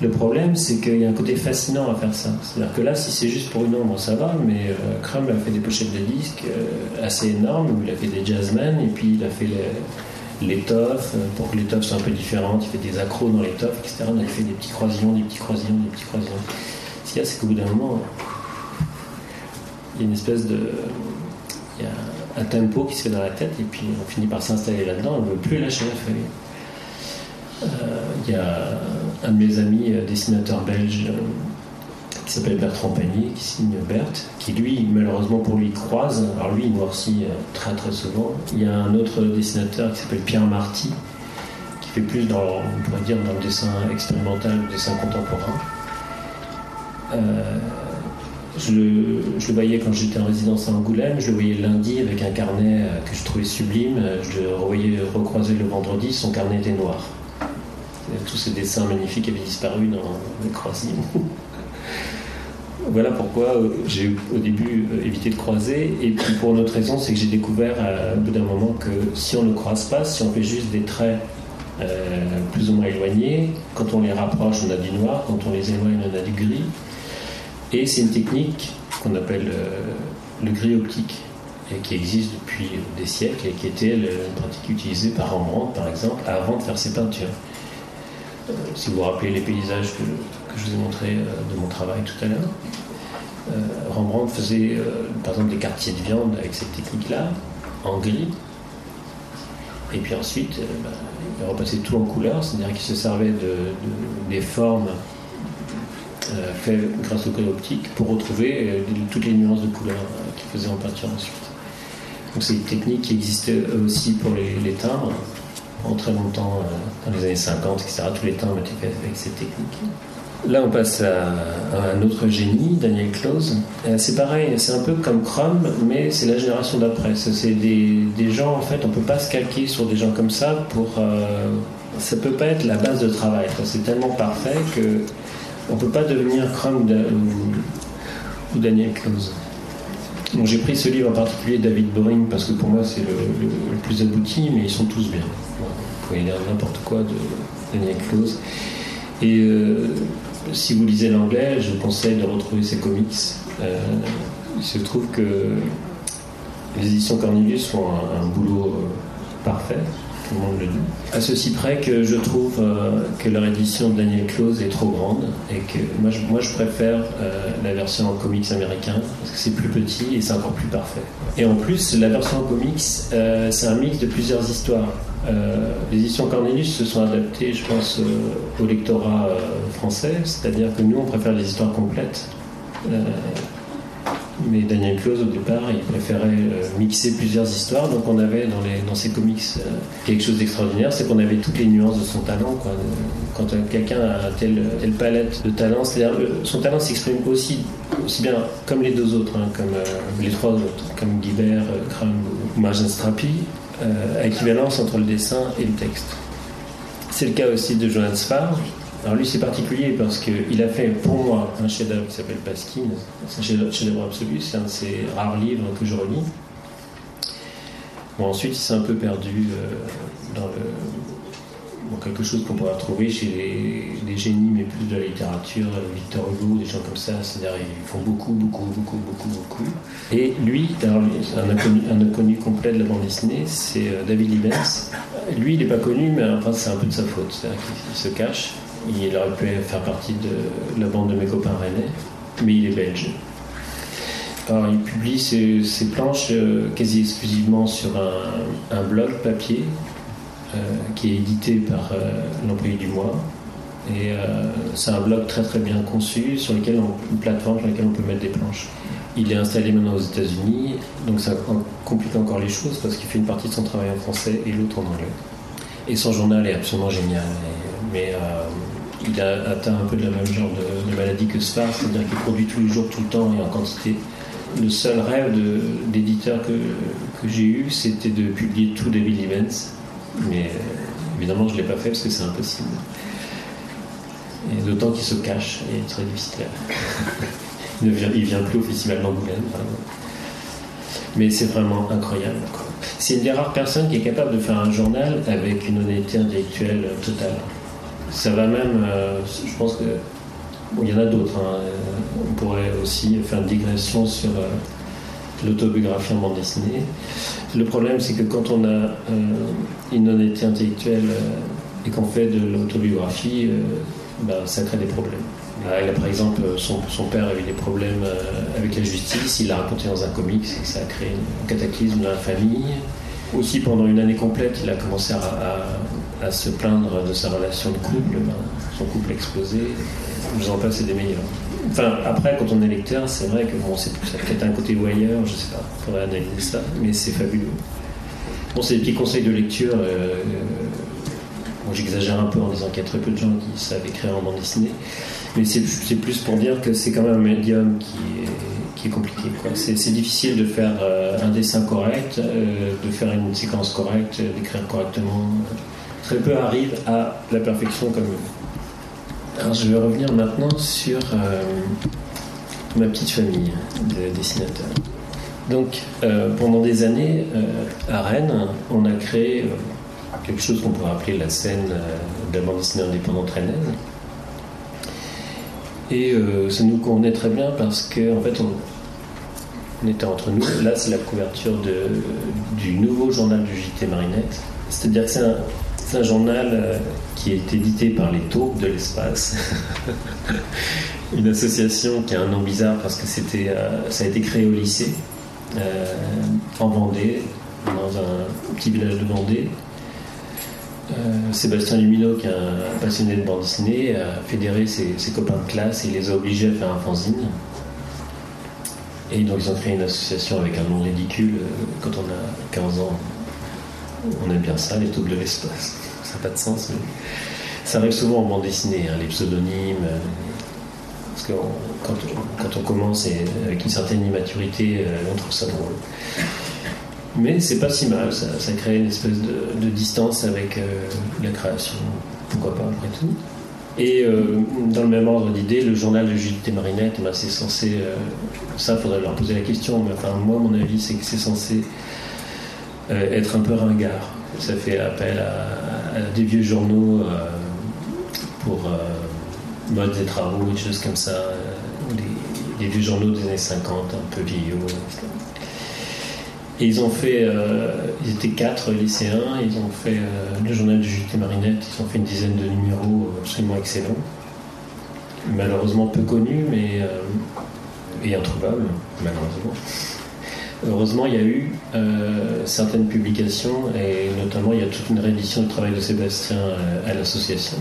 Le problème, c'est qu'il y a un côté fascinant à faire ça. C'est-à-dire que là, si c'est juste pour une ombre, ça va, mais euh, Crumb a fait des pochettes de disques euh, assez énormes, où il a fait des jazzmen, et puis il a fait l'étoffe, pour que l'étoffe soit un peu différente, il fait des accros dans l'étoffe, etc. il fait des petits croisillons, des petits croisillons, des petits croisillons. C'est qu'au bout d'un moment, il y a une espèce de. Il y a un tempo qui se fait dans la tête, et puis on finit par s'installer là-dedans, on ne veut plus lâcher la feuille. Il y a un de mes amis euh, dessinateurs belges euh, qui s'appelle Bertrand Panier, qui signe Berthe, qui lui, malheureusement pour lui, croise. Alors lui, il noircit euh, très très souvent. Il y a un autre dessinateur qui s'appelle Pierre Marty, qui fait plus dans, on pourrait dire, dans le dessin expérimental, le dessin contemporain. Je le, je le voyais quand j'étais en résidence à Angoulême, je le voyais lundi avec un carnet euh, que je trouvais sublime, je le revoyais recroiser le vendredi, son carnet était noir. Tous ces dessins magnifiques avaient disparu dans les croisines. voilà pourquoi euh, j'ai au début euh, évité de croiser. Et puis pour une autre raison, c'est que j'ai découvert à, au bout d'un moment que si on ne croise pas, si on fait juste des traits plus ou moins éloignés, quand on les rapproche, on a du noir, quand on les éloigne, on a du gris. Et c'est une technique qu'on appelle euh, le gris optique, et qui existe depuis des siècles et qui était une pratique utilisée par Rembrandt, par exemple, avant de faire ses peintures. Euh, si vous vous rappelez les paysages que, je vous ai montrés euh, de mon travail tout à l'heure, Rembrandt faisait par exemple des quartiers de viande avec cette technique-là, en gris. Et puis ensuite, bah, il repassait tout en couleur, c'est-à-dire qu'il se servait de, des formes fait grâce au code optique pour retrouver euh, toutes les nuances de couleurs euh, qu'il faisait en peinture ensuite. Donc c'est une technique qui existait aussi pour les, timbres. En très longtemps, dans les années 50, etc., tous les timbres étaient faits avec cette technique. Là, on passe à, un autre génie, Daniel Close. C'est pareil, c'est un peu comme Chrome, mais c'est la génération d'après. C'est des, gens, en fait, on ne peut pas se calquer sur des gens comme ça pour. ça peut pas être la base de travail. C'est tellement parfait que on ne peut pas devenir Crumb ou, Daniel Close. J'ai pris ce livre en particulier, David Boring, parce que pour moi c'est le, plus abouti, mais ils sont tous bien. vous pouvez lire n'importe quoi de Daniel Close. Et euh, si vous lisez l'anglais, je vous conseille de retrouver ses comics. Euh, il se trouve que les éditions Cornelius font un, boulot euh, parfait tout le monde le dit. À ceci près que je trouve euh, que leur édition de Daniel Close est trop grande et que moi je, moi, je préfère euh, la version en comics américain parce que c'est plus petit et c'est encore plus parfait. Et en plus, la version en comics, euh, c'est un mix de plusieurs histoires. les éditions Cornelius se sont adaptées, je pense, au lectorat français, c'est-à-dire que nous, on préfère les histoires complètes. Mais Daniel Close, au départ, il préférait euh, mixer plusieurs histoires. Donc, on avait dans, les, dans ses comics euh, quelque chose d'extraordinaire c'est qu'on avait toutes les nuances de son talent. Quand quelqu'un a telle, telle, palette de talents, euh, son talent s'exprime aussi, aussi bien comme les deux autres, hein, comme les trois autres, comme Guibert, Crumb ou Marjane Strappi, à équivalence entre le dessin et le texte. C'est le cas aussi de Johannes Farr, alors lui c'est particulier parce qu'il a fait pour moi un chef-d'œuvre qui s'appelle Pasquine, c'est un chef-d'œuvre absolu, c'est un de ses rares livres que je relis. Bon, ensuite il s'est un peu perdu euh, dans le, quelque chose qu'on pourrait retrouver chez les, génies, mais plus de la littérature, Victor Hugo, des gens comme ça, c'est-à-dire ils font beaucoup, beaucoup, beaucoup, beaucoup, beaucoup. Et lui, alors un inconnu, complet de la bande dessinée, c'est euh, David Libens. Lui, il n'est pas connu, mais enfin, c'est un peu de sa faute, c'est-à-dire qu'il se cache. Il aurait pu faire partie de la bande de mes copains rennais, mais il est belge. Alors, il publie ses, planches euh, quasi exclusivement sur un, blog papier euh, qui est édité par euh, l'employé du mois. Et c'est un blog très très bien conçu, sur lequel une plateforme sur laquelle on peut mettre des planches. Il est installé maintenant aux États-Unis, donc ça complique encore les choses parce qu'il fait une partie de son travail en français et l'autre en anglais. Et son journal est absolument génial. mais il a atteint un peu de la même genre de, maladie que Sfar, c'est-à-dire qu'il produit tous les jours, tout le temps et en quantité. Le seul rêve d'éditeur que, j'ai eu, c'était de publier tout David Evans, mais évidemment, je ne l'ai pas fait parce que c'est impossible. Et d'autant qu'il se cache et est très difficile. il ne vient, vient plus au Festival d'Angoulême, Mais c'est vraiment incroyable. C'est une des rares personnes qui est capable de faire un journal avec une honnêteté intellectuelle totale. Ça va même, euh, je pense que. il y en a d'autres. Hein. On pourrait aussi faire une digression sur euh, l'autobiographie en bande dessinée. Le problème, c'est que quand on a euh, une honnêteté intellectuelle et qu'on fait de l'autobiographie, ben, ça crée des problèmes. par exemple, son, père a eu des problèmes avec la justice, il l'a raconté dans un comics ça a créé un cataclysme dans la famille. Aussi, pendant une année complète, il a commencé à se plaindre de sa relation de couple, ben, son couple explosé, vous en passez des meilleurs. Enfin, après, quand on est lecteur, c'est vrai que bon, c'est peut-être un côté voyeur, je sais pas, il faudrait analyser ça, mais c'est fabuleux. Bon, c'est des petits conseils de lecture. Euh, Moi j'exagère un peu en disant qu'il y a très peu de gens qui savent écrire en bande dessinée, mais c'est plus pour dire que c'est quand même un médium qui est, compliqué. C'est difficile de faire euh, un dessin correct, euh, de faire une séquence correcte, d'écrire correctement. Très peu arrivent à la perfection comme Alors je vais revenir maintenant sur euh, ma petite famille de dessinateurs. Donc pendant des années, à Rennes, on a créé quelque chose qu'on pourrait appeler la scène de la bande dessinée indépendante rennaise et euh, ça nous convenait très bien parce qu'en en fait, on, était entre nous. Là, c'est la couverture de, du nouveau journal du JT Marinette. C'est-à-dire que c'est un, journal euh, qui est édité par les taupes de l'espace. Une association qui a un nom bizarre parce que euh, ça a été créé au lycée, en Vendée, dans un petit village de Vendée. Euh, Sébastien Lumino, qui est un passionné de bande dessinée, a fédéré ses, copains de classe et les a obligés à faire un fanzine. Et donc ils ont créé une association avec un nom ridicule. Euh, quand on a 15 ans, on aime bien ça, les taupes de l'espace. Ça pas de sens, mais ça arrive souvent en bande dessinée, hein, les pseudonymes. Euh, parce que quand, on commence et avec une certaine immaturité, on trouve ça drôle. Mais c'est pas si mal, ça, crée une espèce de, distance avec euh, la création, pourquoi pas après tout. Et euh, dans le même ordre d'idée, le journal de Julie Marinette, ben, c'est censé. Euh, ça, il faudrait leur poser la question, mais enfin, moi, mon avis, c'est que c'est censé être un peu ringard. Ça fait appel à, des vieux journaux pour mode des travaux, des choses comme ça, des, vieux journaux des années 50, un peu vieillots. Et ils ont fait, euh, ils étaient quatre lycéens, ils ont fait euh, le journal du JT Marinette, ils ont fait une dizaine de numéros absolument excellents. Malheureusement peu connus, mais euh, et introuvables, malheureusement. Heureusement, il y a eu certaines publications, et notamment il y a toute une réédition du travail de Sébastien à l'association,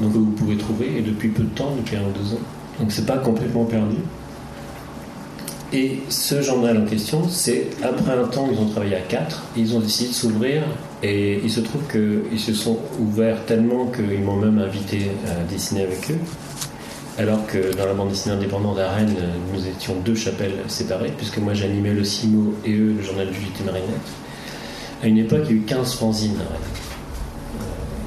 donc vous pouvez trouver, et depuis peu de temps, depuis un ou deux ans. Donc c'est pas complètement perdu. Et ce journal en question, c'est après un temps, ils ont travaillé à quatre, ils ont décidé de s'ouvrir et il se trouve qu'ils se sont ouverts tellement qu'ils m'ont même invité à dessiner avec eux. Alors que dans la bande dessinée indépendante à Rennes, nous étions deux chapelles séparées, puisque moi j'animais le CIMO et eux le journal du JT Marinette. À une époque, il y a eu 15 fanzines à Rennes.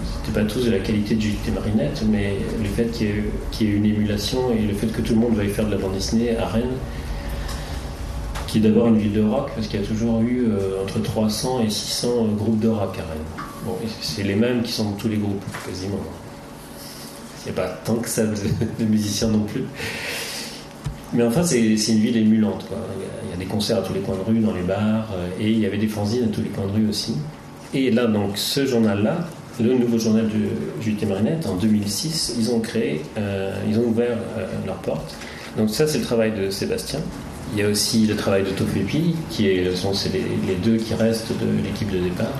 Ils n'étaient pas tous de la qualité du JT Marinette, mais le fait qu'il y, ait, une émulation et le fait que tout le monde veuille faire de la bande dessinée à Rennes, qui est d'abord une ville de rock, parce qu'il y a toujours eu euh, entre 300 et 600 euh, groupes de rock à Rennes. Bon, c'est les mêmes qui sont dans tous les groupes, quasiment. A pas tant que ça de, musiciens non plus. Mais enfin, c'est une ville émulante. Il, y a, des concerts à tous les coins de rue, dans les bars, euh, et il y avait des fanzines à tous les coins de rue aussi. Et là, donc, ce journal-là, le nouveau journal de JT Marinette, en 2006, ils ont créé, ils ont ouvert leurs portes. Donc ça, c'est le travail de Sébastien. Il y a aussi le travail de Tofepi, qui est, sont les, les, deux qui restent de l'équipe de départ.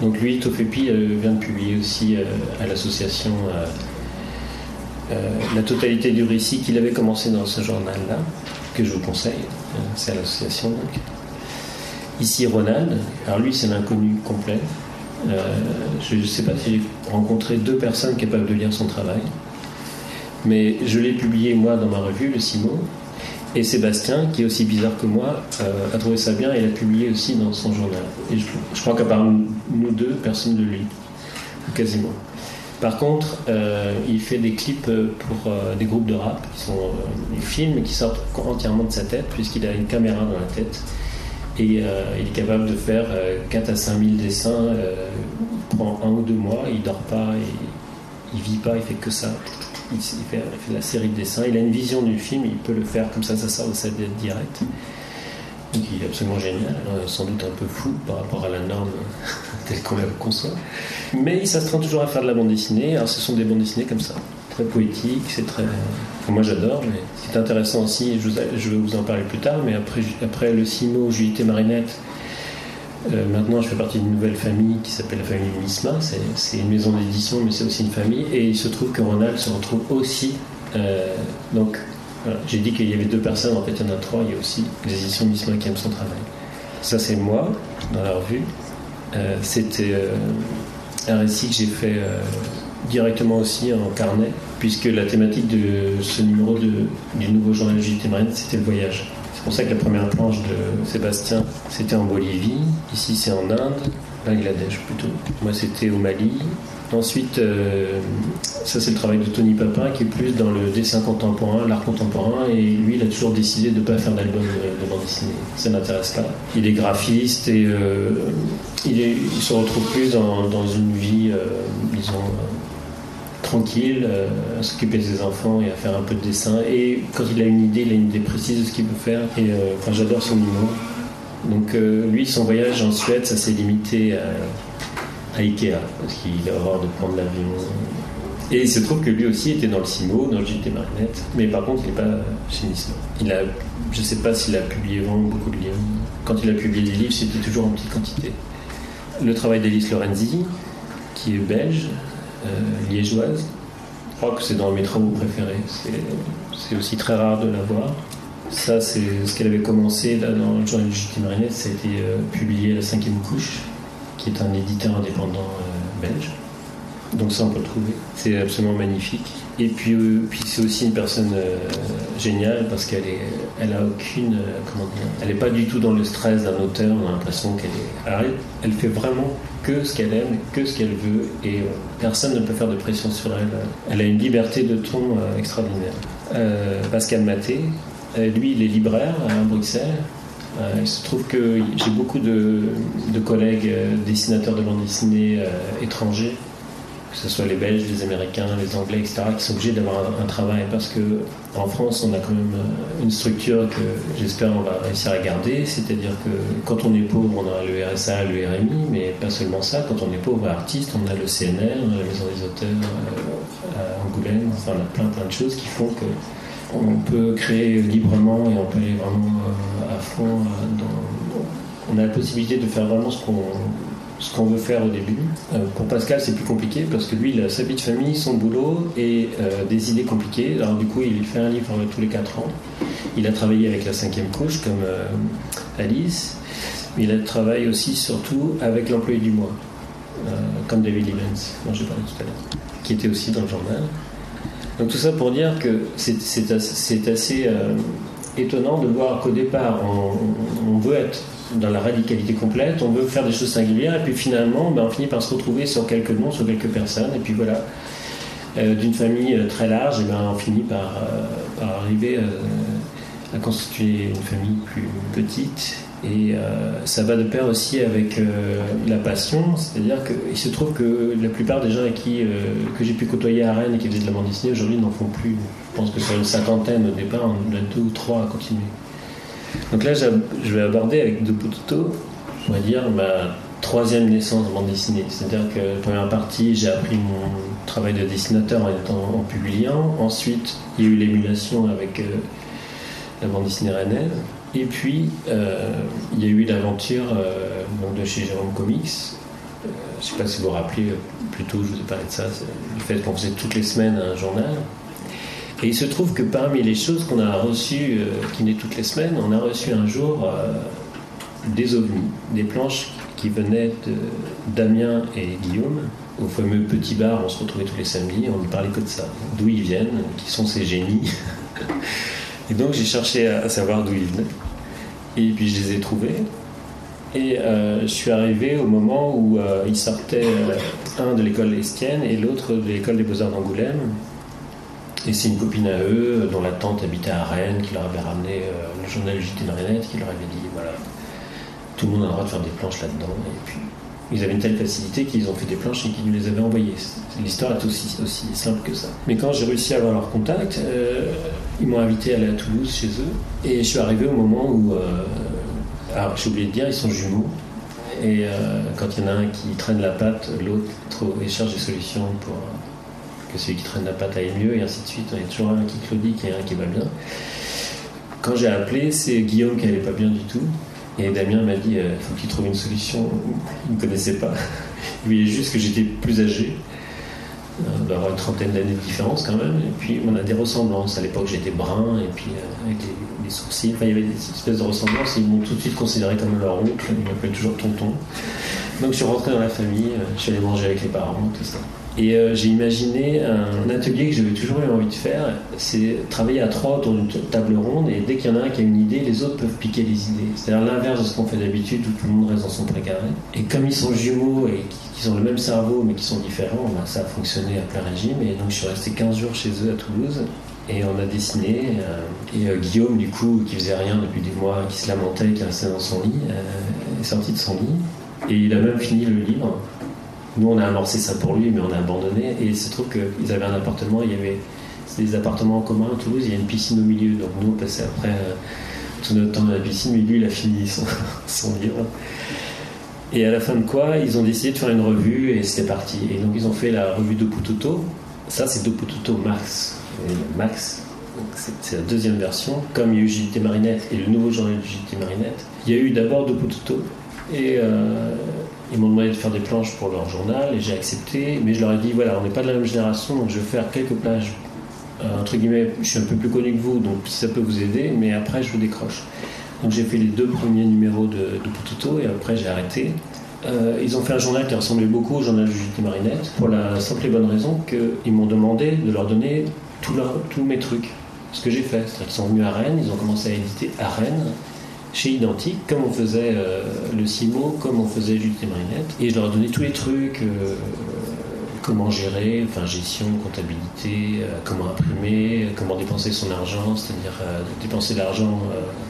Donc lui, Tofepi euh, vient de publier aussi euh, à l'association euh, la totalité du récit qu'il avait commencé dans ce journal-là, que je vous conseille. c'est à l'association Ici Ronald, alors lui c'est l'inconnu complet. je ne sais pas si j'ai rencontré deux personnes capables de lire son travail, mais je l'ai publié moi dans ma revue, le Simon, et Sébastien, qui est aussi bizarre que moi, euh, a trouvé ça bien et l'a publié aussi dans son journal. Et je, crois qu'à part nous deux, personne ne le lit, quasiment. Par contre, euh, il fait des clips pour euh, des groupes de rap, qui sont des films qui sortent entièrement de sa tête, puisqu'il a une caméra dans la tête. Et il est capable de faire 4 à 5 000 dessins. prend un ou deux mois, il dort pas, et, il vit pas, il fait que ça il, fait, la série de dessins, il a une vision du film, il peut le faire comme ça, ça sort de sa tête directe. Donc il est absolument génial, sans doute un peu fou par rapport à la norme telle qu'on la conçoit. Mais il s'astreint toujours à faire de la bande dessinée. Alors ce sont des bandes dessinées comme ça, très poétiques, c'est très. Moi j'adore, mais c'est intéressant aussi, je, vais vous en parler plus tard, mais après, après le Simo, Juillet Marinette, euh, maintenant, je fais partie d'une nouvelle famille qui s'appelle la famille Misma. C'est une maison d'édition, mais c'est aussi une famille. Et il se trouve que Ronald se retrouve aussi. Euh, donc, j'ai dit qu'il y avait deux personnes, en fait, il y en a trois. Il y a aussi les éditions Misma qui aiment son travail. Ça, c'est moi, dans la revue. Euh, c'était un récit que j'ai fait directement aussi en carnet, puisque la thématique de ce numéro du nouveau journal JT Marine, c'était le voyage. Pour ça que la première planche de Sébastien, c'était en Bolivie. Ici, c'est en Inde, Bangladesh plutôt. Moi, c'était au Mali. Ensuite, euh, ça c'est le travail de Tony Papin qui est plus dans le dessin contemporain, l'art contemporain, et lui il a toujours décidé de ne pas faire d'album de, bande dessinée. Ça m'intéresse pas. Il est graphiste et euh, il, est, il, se retrouve plus dans, dans une vie, euh, disons, tranquille, à s'occuper de ses enfants et à faire un peu de dessin. Et quand il a une idée, il a une idée précise de ce qu'il veut faire. Et enfin, j'adore son humour. Donc lui, son voyage en Suède, ça s'est limité à Ikea, parce qu'il a horreur de prendre l'avion. Et il se trouve que lui aussi était dans le CIMO, dans le JT Marinette, mais par contre il n'est pas chez. Il a, je ne sais pas s'il a publié vraiment beaucoup de livres. Quand il a publié des livres, c'était toujours en petite quantité. Le travail d'Elise Lorenzi, qui est belge, euh, liégeoise, je crois que c'est dans mes travaux préférés. C'est aussi très rare de la voir. Ça, c'est ce qu'elle avait commencé là, dans le journal du JT Marinette, ça a été euh, publié à la cinquième couche qui est un éditeur indépendant euh, belge. Donc ça, on peut le trouver. C'est absolument magnifique. Et puis, euh, puis c'est aussi une personne euh, géniale parce qu'elle est, elle a aucune, comment dire, elle n'est pas du tout dans le stress d'un auteur. On a l'impression qu'elle est, elle, elle fait vraiment que ce qu'elle aime, que ce qu'elle veut, et personne ne peut faire de pression sur elle. Elle a une liberté de ton extraordinaire. Pascal Maté, lui, il est libraire à Bruxelles. Euh, il se trouve que j'ai beaucoup de, collègues euh, dessinateurs de bande dessinée euh, étrangers, que ce soit les Belges, les Américains, les Anglais, etc., qui sont obligés d'avoir un, travail parce que en France, on a quand même une structure que j'espère on va réussir à garder, c'est-à-dire que quand on est pauvre, on a le RSA, le RMI, mais pas seulement ça. Quand on est pauvre artiste, on a le CNR, on a la Maison des auteurs à Angoulême, enfin on a plein plein de choses qui font que on peut créer librement et on peut aller vraiment euh, à fond. Euh, on a la possibilité de faire vraiment ce qu'on ce qu'on veut faire au début. Euh, pour Pascal, c'est plus compliqué parce que lui, il a sa vie de famille, son boulot et des idées compliquées. Alors du coup, il fait un livre tous les 4 ans. Il a travaillé avec la cinquième couche comme Alice, mais il a travaillé aussi surtout avec l'employé du mois, comme David Levens, dont j'ai parlé tout à l'heure, qui était aussi dans le journal. Donc tout ça pour dire que c'est assez, euh, étonnant de voir qu'au départ, on, veut être dans la radicalité complète, on veut faire des choses singulières, et puis finalement, ben, on finit par se retrouver sur quelques noms, sur quelques personnes, et puis voilà, euh, d'une famille euh, très large, et ben, on finit par, par arriver à constituer une famille plus petite et euh, ça va de pair aussi avec euh, la passion, c'est-à-dire qu'il se trouve que la plupart des gens avec qui, euh, que j'ai pu côtoyer à Rennes et qui faisaient de la bande dessinée aujourd'hui n'en font plus. Je pense que sur une cinquantaine au départ, on a deux ou trois à continuer. Donc là, je vais aborder avec poteaux, on va dire, ma troisième naissance en bande dessinée. C'est-à-dire que la première partie, j'ai appris mon travail de dessinateur en, étant, en publiant. Ensuite, il y a eu l'émulation avec la bande dessinée rennaise. Et puis, euh, il y a eu l'aventure euh, de chez Jérôme Comics. Euh, je ne sais pas si vous vous rappelez, plus tôt, je vous ai parlé de ça, le fait qu'on faisait toutes les semaines un journal. Et il se trouve que parmi les choses qu'on a reçues, qui n'est toutes les semaines, on a reçu un jour des ovnis, des planches qui venaient de Damien et Guillaume, au fameux petit bar, on se retrouvait tous les samedis, on ne parlait que de ça, d'où ils viennent, qui sont ces génies. Et donc j'ai cherché à, savoir d'où ils venaient. Et puis je les ai trouvés. Et euh, je suis arrivé au moment où euh, ils sortaient, euh, un de l'école Estienne et l'autre de l'école des Beaux-Arts d'Angoulême. C'est une copine à eux, dont la tante habitait à Rennes, qui leur avait ramené le journal JT Marinette, qui leur avait dit voilà, tout le monde a le droit de faire des planches là-dedans. Et puis ils avaient une telle facilité qu'ils ont fait des planches et qu'ils nous les avaient envoyées. L'histoire est aussi, aussi simple que ça. Mais quand j'ai réussi à avoir leur contact, euh, ils m'ont invité à aller à Toulouse chez eux. Et je suis arrivé au moment où. Euh, alors j'ai oublié de dire, ils sont jumeaux. Et euh, quand il y en a un qui traîne la patte, l'autre cherche des solutions pour que celui qui traîne la patte aille mieux, et ainsi de suite. Il y a toujours un qui claudit et un qui va bien. Quand j'ai appelé, c'est Guillaume qui n'allait pas bien du tout. Et Damien m'a dit euh, faut qu'il trouve une solution. Il ne connaissait pas. Il voyait juste que j'étais plus âgé, euh, d'avoir une trentaine d'années de différence quand même. Et puis on a des ressemblances. À l'époque j'étais brun et puis euh, avec des, sourcils. Enfin il y avait des espèces de ressemblances. Ils m'ont tout de suite considéré comme leur oncle. Ils m'appelaient toujours tonton. Donc je suis rentré dans la famille, euh, je suis allé manger avec les parents, tout ça. Et euh, j'ai imaginé un atelier que j'avais toujours eu envie de faire, c'est travailler à trois autour d'une table ronde et dès qu'il y en a un qui a une idée, les autres peuvent piquer les idées. C'est-à-dire l'inverse de ce qu'on fait d'habitude où tout le monde reste dans son précaré. Et comme ils sont jumeaux et qu'ils ont le même cerveau mais qui sont différents, bah, ça a fonctionné à plein régime. Et donc je suis resté 15 jours chez eux à Toulouse et on a dessiné. euh, et euh, Guillaume, du coup, qui faisait rien depuis des mois, qui se lamentait, qui restait dans son lit, est sorti de son lit. Et il a même fini le livre. Nous, on a amorcé ça pour lui, mais on a abandonné. Et il se trouve qu'ils avaient un appartement, il y avait des appartements en commun à Toulouse, il y a une piscine au milieu. Donc nous, on passait après euh, tout notre temps dans la piscine, mais lui, il a fini son, son livre. Et à la fin de quoi, ils ont décidé de faire une revue et c'était parti. Et donc ils ont fait la revue de Pututo. Ça, c'est Max. Et le Max, donc c'est la deuxième version. Comme il y a eu JT Marinette et le nouveau journal de JT Marinette, il y a eu d'abord Dopututo. Et euh, ils m'ont demandé de faire des planches pour leur journal et j'ai accepté. Mais je leur ai dit voilà, on n'est pas de la même génération, donc je vais faire quelques plages. Euh, entre guillemets, je suis un peu plus connu que vous, donc ça peut vous aider, mais après je vous décroche. Donc j'ai fait les deux premiers numéros de, de Pututo et après j'ai arrêté. Euh, ils ont fait un journal qui ressemblait beaucoup au journal de Julie Marinette pour la simple et bonne raison qu'ils m'ont demandé de leur donner tous mes trucs. Ce que j'ai fait, c'est-à-dire qu'ils sont venus à Rennes, ils ont commencé à éditer à Rennes, chez Identique, comme on faisait euh, le CIMO, comme on faisait Julie Marinette, et je leur ai donné tous les trucs. euh, comment gérer, enfin gestion, comptabilité, euh, comment imprimer, comment dépenser son argent, c'est-à-dire dépenser l'argent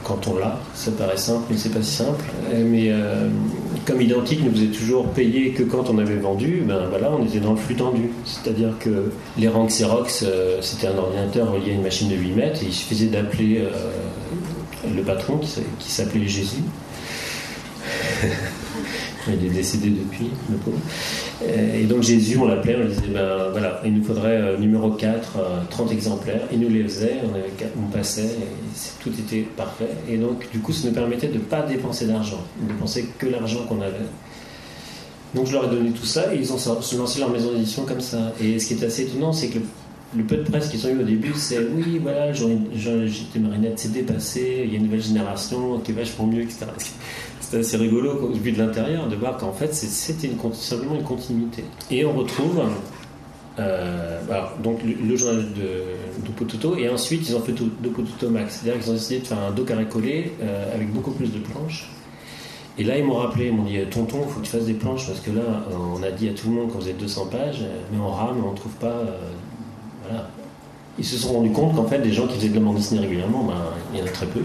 quand on l'a. Ça paraît simple, mais c'est pas si simple. Mais comme Identique nous faisait toujours payer que quand on avait vendu, ben voilà, on était dans le flux tendu. C'est-à-dire que les rangs Xerox, c'était un ordinateur relié à une machine de 8 mètres, et il suffisait d'appeler le patron qui, s'a- qui s'appelait Jésus. Il est décédé depuis, le pauvre. Euh, Et donc Jésus, on l'appelait, on lui disait, ben voilà, il nous faudrait euh, numéro 4, euh, 30 exemplaires. Il nous les faisait, on, on passait, et tout était parfait. Et donc, du coup, ça nous permettait de ne pas dépenser d'argent, de dépenser que l'argent qu'on avait. Donc je leur ai donné tout ça et ils ont lancé leur maison d'édition comme ça. Et ce qui est assez étonnant, c'est que le peu de presse qu'ils ont eu au début, c'est oui, voilà, JT Marinette s'est dépassé, il y a une nouvelle génération qui est vachement mieux, etc. C'était assez rigolo quoi, vu de l'intérieur de voir qu'en fait c'est- c'était simplement une continuité. Et on retrouve euh, donc le, journal de, de et ensuite ils ont fait tout, Max. C'est-à-dire qu'ils ont décidé de faire un dos carré collé euh, avec beaucoup plus de planches. Et là, ils m'ont rappelé, ils m'ont dit Tonton, il faut que tu fasses des planches parce que là, euh, on a dit à tout le monde qu'on faisait 200 pages, euh, mais on rame, on ne trouve pas. Ils se sont rendus compte qu'en fait, des gens qui faisaient de la bande dessinée régulièrement, ben, il y en a très peu.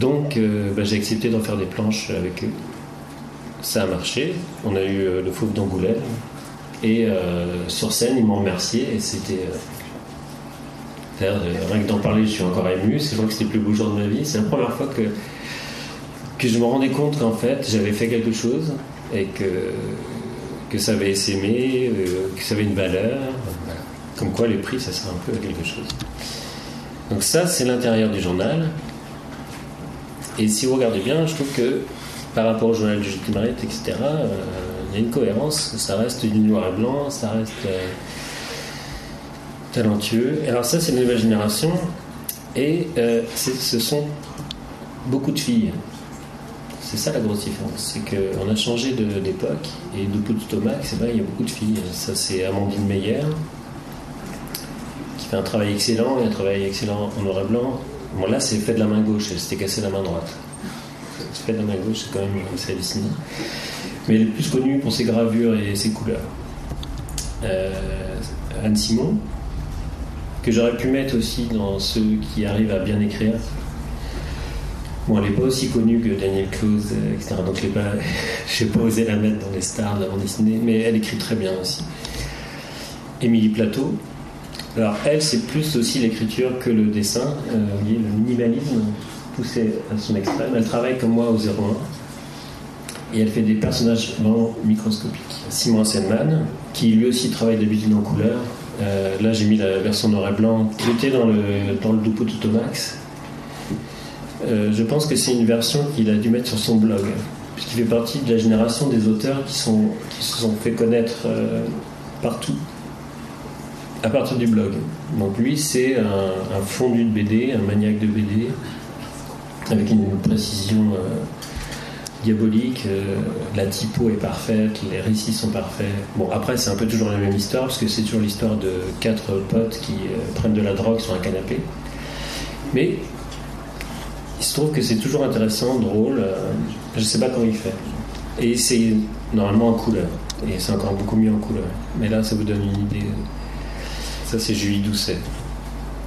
Donc, euh, ben, j'ai accepté d'en faire des planches avec eux. Ça a marché. On a eu euh, le Fauve d'Angoulême. Et euh, sur scène, ils m'ont remercié. Et c'était. rien que d'en parler, je suis encore ému. C'est crois que c'était le plus beau jour de ma vie. C'est la première fois que je me rendais compte qu'en fait j'avais fait quelque chose et que, que ça avait essaimé, que ça avait une valeur. Comme quoi les prix ça sert un peu à quelque chose. Donc ça c'est l'intérieur du journal. Et si vous regardez bien, je trouve que par rapport au journal du JT Mariette, etc., euh, il y a une cohérence. Ça reste du noir et blanc, ça reste euh, talentueux. Alors ça c'est la nouvelle génération. Et euh, ce sont beaucoup de filles. C'est ça la grosse différence, c'est qu'on a changé d'époque et de Pututo Max, c'est vrai, il y a beaucoup de filles. Ça, c'est Amandine Meyer fait un travail excellent et un travail excellent en noir et blanc. Bon, là, c'est fait de la main gauche, elle s'était cassée la main droite. C'est fait de la main gauche, c'est quand même assez hallucinant. Mais elle est plus connue pour ses gravures et ses couleurs. Euh, Anne Simon, que j'aurais pu mettre aussi dans ceux qui arrivent à bien écrire. Bon, elle n'est pas aussi connue que Daniel Close, euh, etc. Donc je n'ai pas, pas osé la mettre dans les stars de la bande dessinée, mais elle écrit très bien aussi. Émilie Plateau. Alors elle, c'est plus aussi l'écriture que le dessin, euh, voyez, le minimalisme poussé à son extrême. Elle travaille comme moi au 01 et elle fait des personnages vraiment microscopiques. Simon Senman, qui lui aussi travaille d'habitude en couleur. Euh, là, j'ai mis la version noir et blanc qui était dans le, dans le Dupo Tutomax. Euh, je pense que c'est une version qu'il a dû mettre sur son blog, puisqu'il fait partie de la génération des auteurs qui, sont, qui se sont fait connaître euh, partout à partir du blog. Donc lui, c'est un, fondu de BD, un maniaque de BD, avec une précision euh, diabolique, la typo est parfaite, les récits sont parfaits. Bon, après, c'est un peu toujours la même histoire, parce que c'est toujours l'histoire de quatre potes qui prennent de la drogue sur un canapé. Mais il se trouve que c'est toujours intéressant, drôle. je sais pas comment il fait. Et c'est normalement en couleur. Et c'est encore beaucoup mieux en couleur. Mais là, ça vous donne une idée. Ça, c'est Julie Doucet.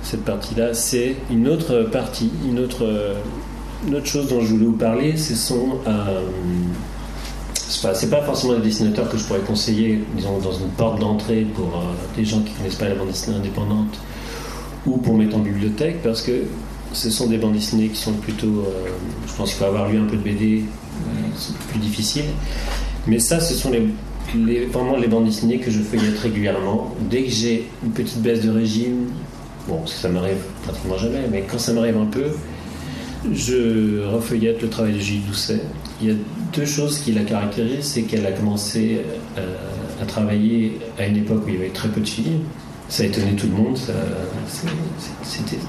Cette partie-là, c'est une autre partie, une autre, chose dont je voulais vous parler. Ce sont. Euh, c'est pas, forcément des dessinateurs que je pourrais conseiller, disons, dans une porte d'entrée pour euh, des gens qui ne connaissent pas la bande dessinée indépendante ou pour mettre en bibliothèque, parce que ce sont des bandes dessinées qui sont plutôt. Euh, je pense qu'il faut avoir lu un peu de BD, c'est plus difficile. Mais ça, ce sont les, les, les bandes dessinées que je feuillette régulièrement. Dès que j'ai une petite baisse de régime, bon, ça m'arrive pratiquement jamais, mais quand ça m'arrive un peu, je refeuillette le travail de Gilles Doucet. Il y a deux choses qui la caractérisent, c'est qu'elle a commencé euh, à travailler à une époque où il y avait très peu de filles, ça a étonné tout le monde.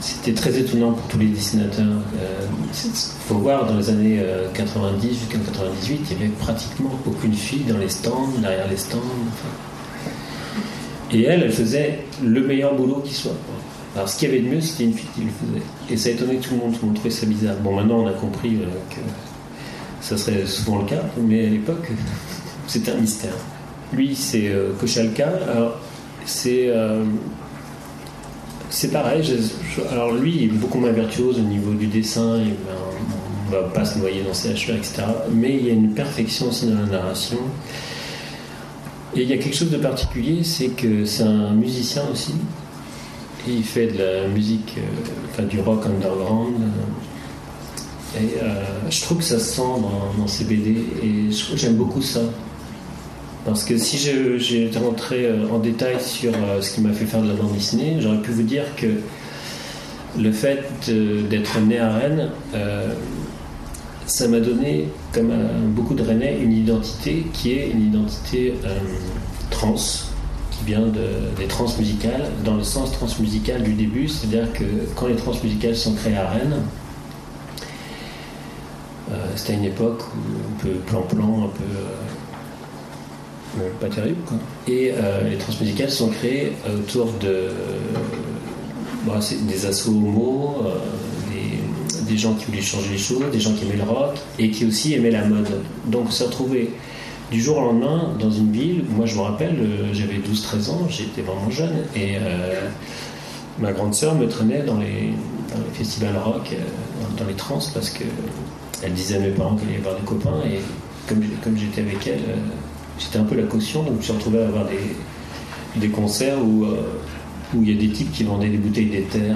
C'était très étonnant pour tous les dessinateurs. Il euh, faut voir, dans les années 90 euh, jusqu'à 98, il n'y avait pratiquement aucune fille dans les stands, derrière les stands. Et elle, elle faisait le meilleur boulot qui soit. Alors ce qu'il y avait de mieux, c'était une fille qui le faisait. Et ça a étonné tout le monde, tout le monde trouvait ça bizarre. Bon, maintenant on a compris euh, que ça serait souvent le cas, mais à l'époque, c'était un mystère. Lui, c'est Kochalka. Alors, c'est euh, c'est pareil. alors lui, il est beaucoup moins virtuose au niveau du dessin. Il, on va pas se noyer dans ses hachures, etc. Mais il y a une perfection aussi dans la narration. Et il y a quelque chose de particulier, c'est que c'est un musicien aussi. il fait de la musique, euh, enfin du rock underground. Et euh, je trouve que ça se sent dans, dans ses BD. Et j'aime beaucoup ça. Parce que si j'étais rentré euh, en détail sur euh, ce qui m'a fait faire de la bande dessinée, j'aurais pu vous dire que le fait d'être né à Rennes, euh, ça m'a donné, comme beaucoup de Rennais, une identité qui est une identité trans, qui vient des trans musicales, dans le sens transmusical du début, c'est-à-dire que quand les trans musicales sont créées à Rennes, c'était une époque où un peu plan-plan, un peu pas terrible. Et euh, les transmusicales sont créées autour de bah, des assauts homo, euh, des, gens qui voulaient changer les choses, des gens qui aimaient le rock et qui aussi aimaient la mode. Donc on s'est retrouvé du jour au lendemain dans une ville. Moi je me rappelle, euh, j'avais 12-13 ans, j'étais vraiment jeune et ma grande sœur me traînait dans les, festivals rock, dans, les trans parce que elle disait à mes parents qu'elle allait voir des copains et comme, comme j'étais avec elle, J'étais un peu la caution, donc je me suis retrouvé à avoir des, des concerts où, euh, il y a des types qui vendaient des bouteilles d'éther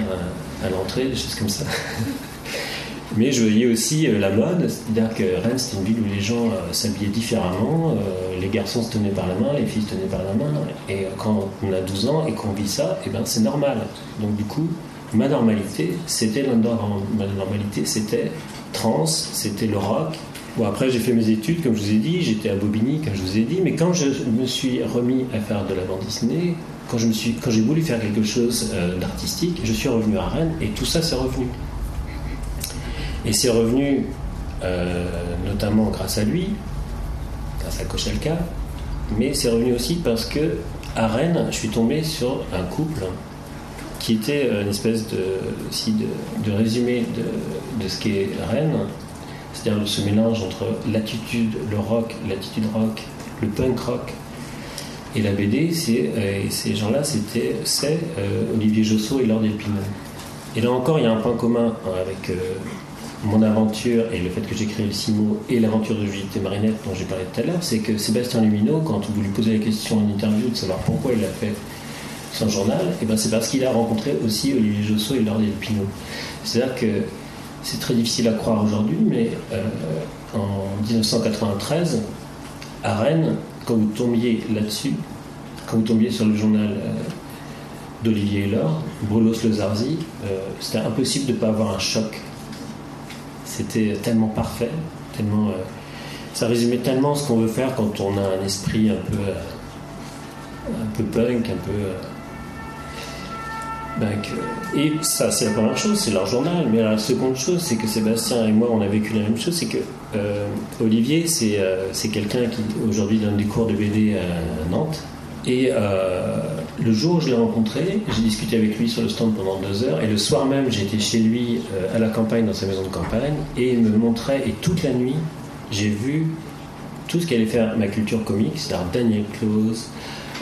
à, l'entrée, des choses comme ça. Mais je voyais aussi euh, la mode, c'est-à-dire que Rennes, c'était une ville où les gens euh, s'habillaient différemment, les garçons se tenaient par la main, les filles se tenaient par la main, et quand on a 12 ans et qu'on vit ça, eh ben, c'est normal. Donc du coup, ma normalité, c'était l'underground. Ma normalité, c'était trans, c'était le rock, Bon, après, j'ai fait mes études, comme je vous ai dit, j'étais à Bobigny, comme je vous ai dit, mais quand je me suis remis à faire de la bande dessinée, quand, je me suis, quand j'ai voulu faire quelque chose euh, d'artistique, je suis revenu à Rennes et tout ça, c'est revenu. Et c'est revenu euh, notamment grâce à lui, grâce à Kochalka, mais c'est revenu aussi parce que à Rennes, je suis tombé sur un couple qui était une espèce de, aussi de, résumé de, de ce qu'est Rennes c'est-à-dire ce mélange entre l'attitude, le rock, l'attitude rock, le punk rock et la BD, euh, ces gens-là, c'était c'est euh, Olivier Jossot et Laure Delpino. Et là encore, il y a un point commun hein, avec euh, mon aventure et le fait que j'ai créé le CIMO et l'aventure de Juliette et Marinette dont j'ai parlé tout à l'heure, c'est que Sébastien Lumineau, quand vous lui posez la question en interview de savoir pourquoi il a fait son journal, et eh ben c'est parce qu'il a rencontré aussi Olivier Jossot et Laure Delpino. C'est-à-dire que c'est très difficile à croire aujourd'hui, mais euh, en 1993, à Rennes, quand vous tombiez là-dessus, quand vous tombiez sur le journal euh, d'Olivier Laure, Brulos Le Zarzi, euh, c'était impossible de ne pas avoir un choc. C'était tellement parfait, tellement, ça résumait tellement ce qu'on veut faire quand on a un esprit un peu, un peu punk, un peu ben, et ça, c'est la première chose, c'est leur journal. Mais la seconde chose, c'est que Sébastien et moi, on a vécu la même chose. C'est que euh, Olivier, c'est euh, quelqu'un qui aujourd'hui donne des cours de BD à Nantes. Et euh, le jour où je l'ai rencontré, j'ai discuté avec lui sur le stand pendant deux heures. Et le soir même, j'étais chez lui euh, à la campagne, dans sa maison de campagne. Et il me montrait, et toute la nuit, j'ai vu tout ce qu'allait faire ma culture comique, c'est-à-dire Daniel Close.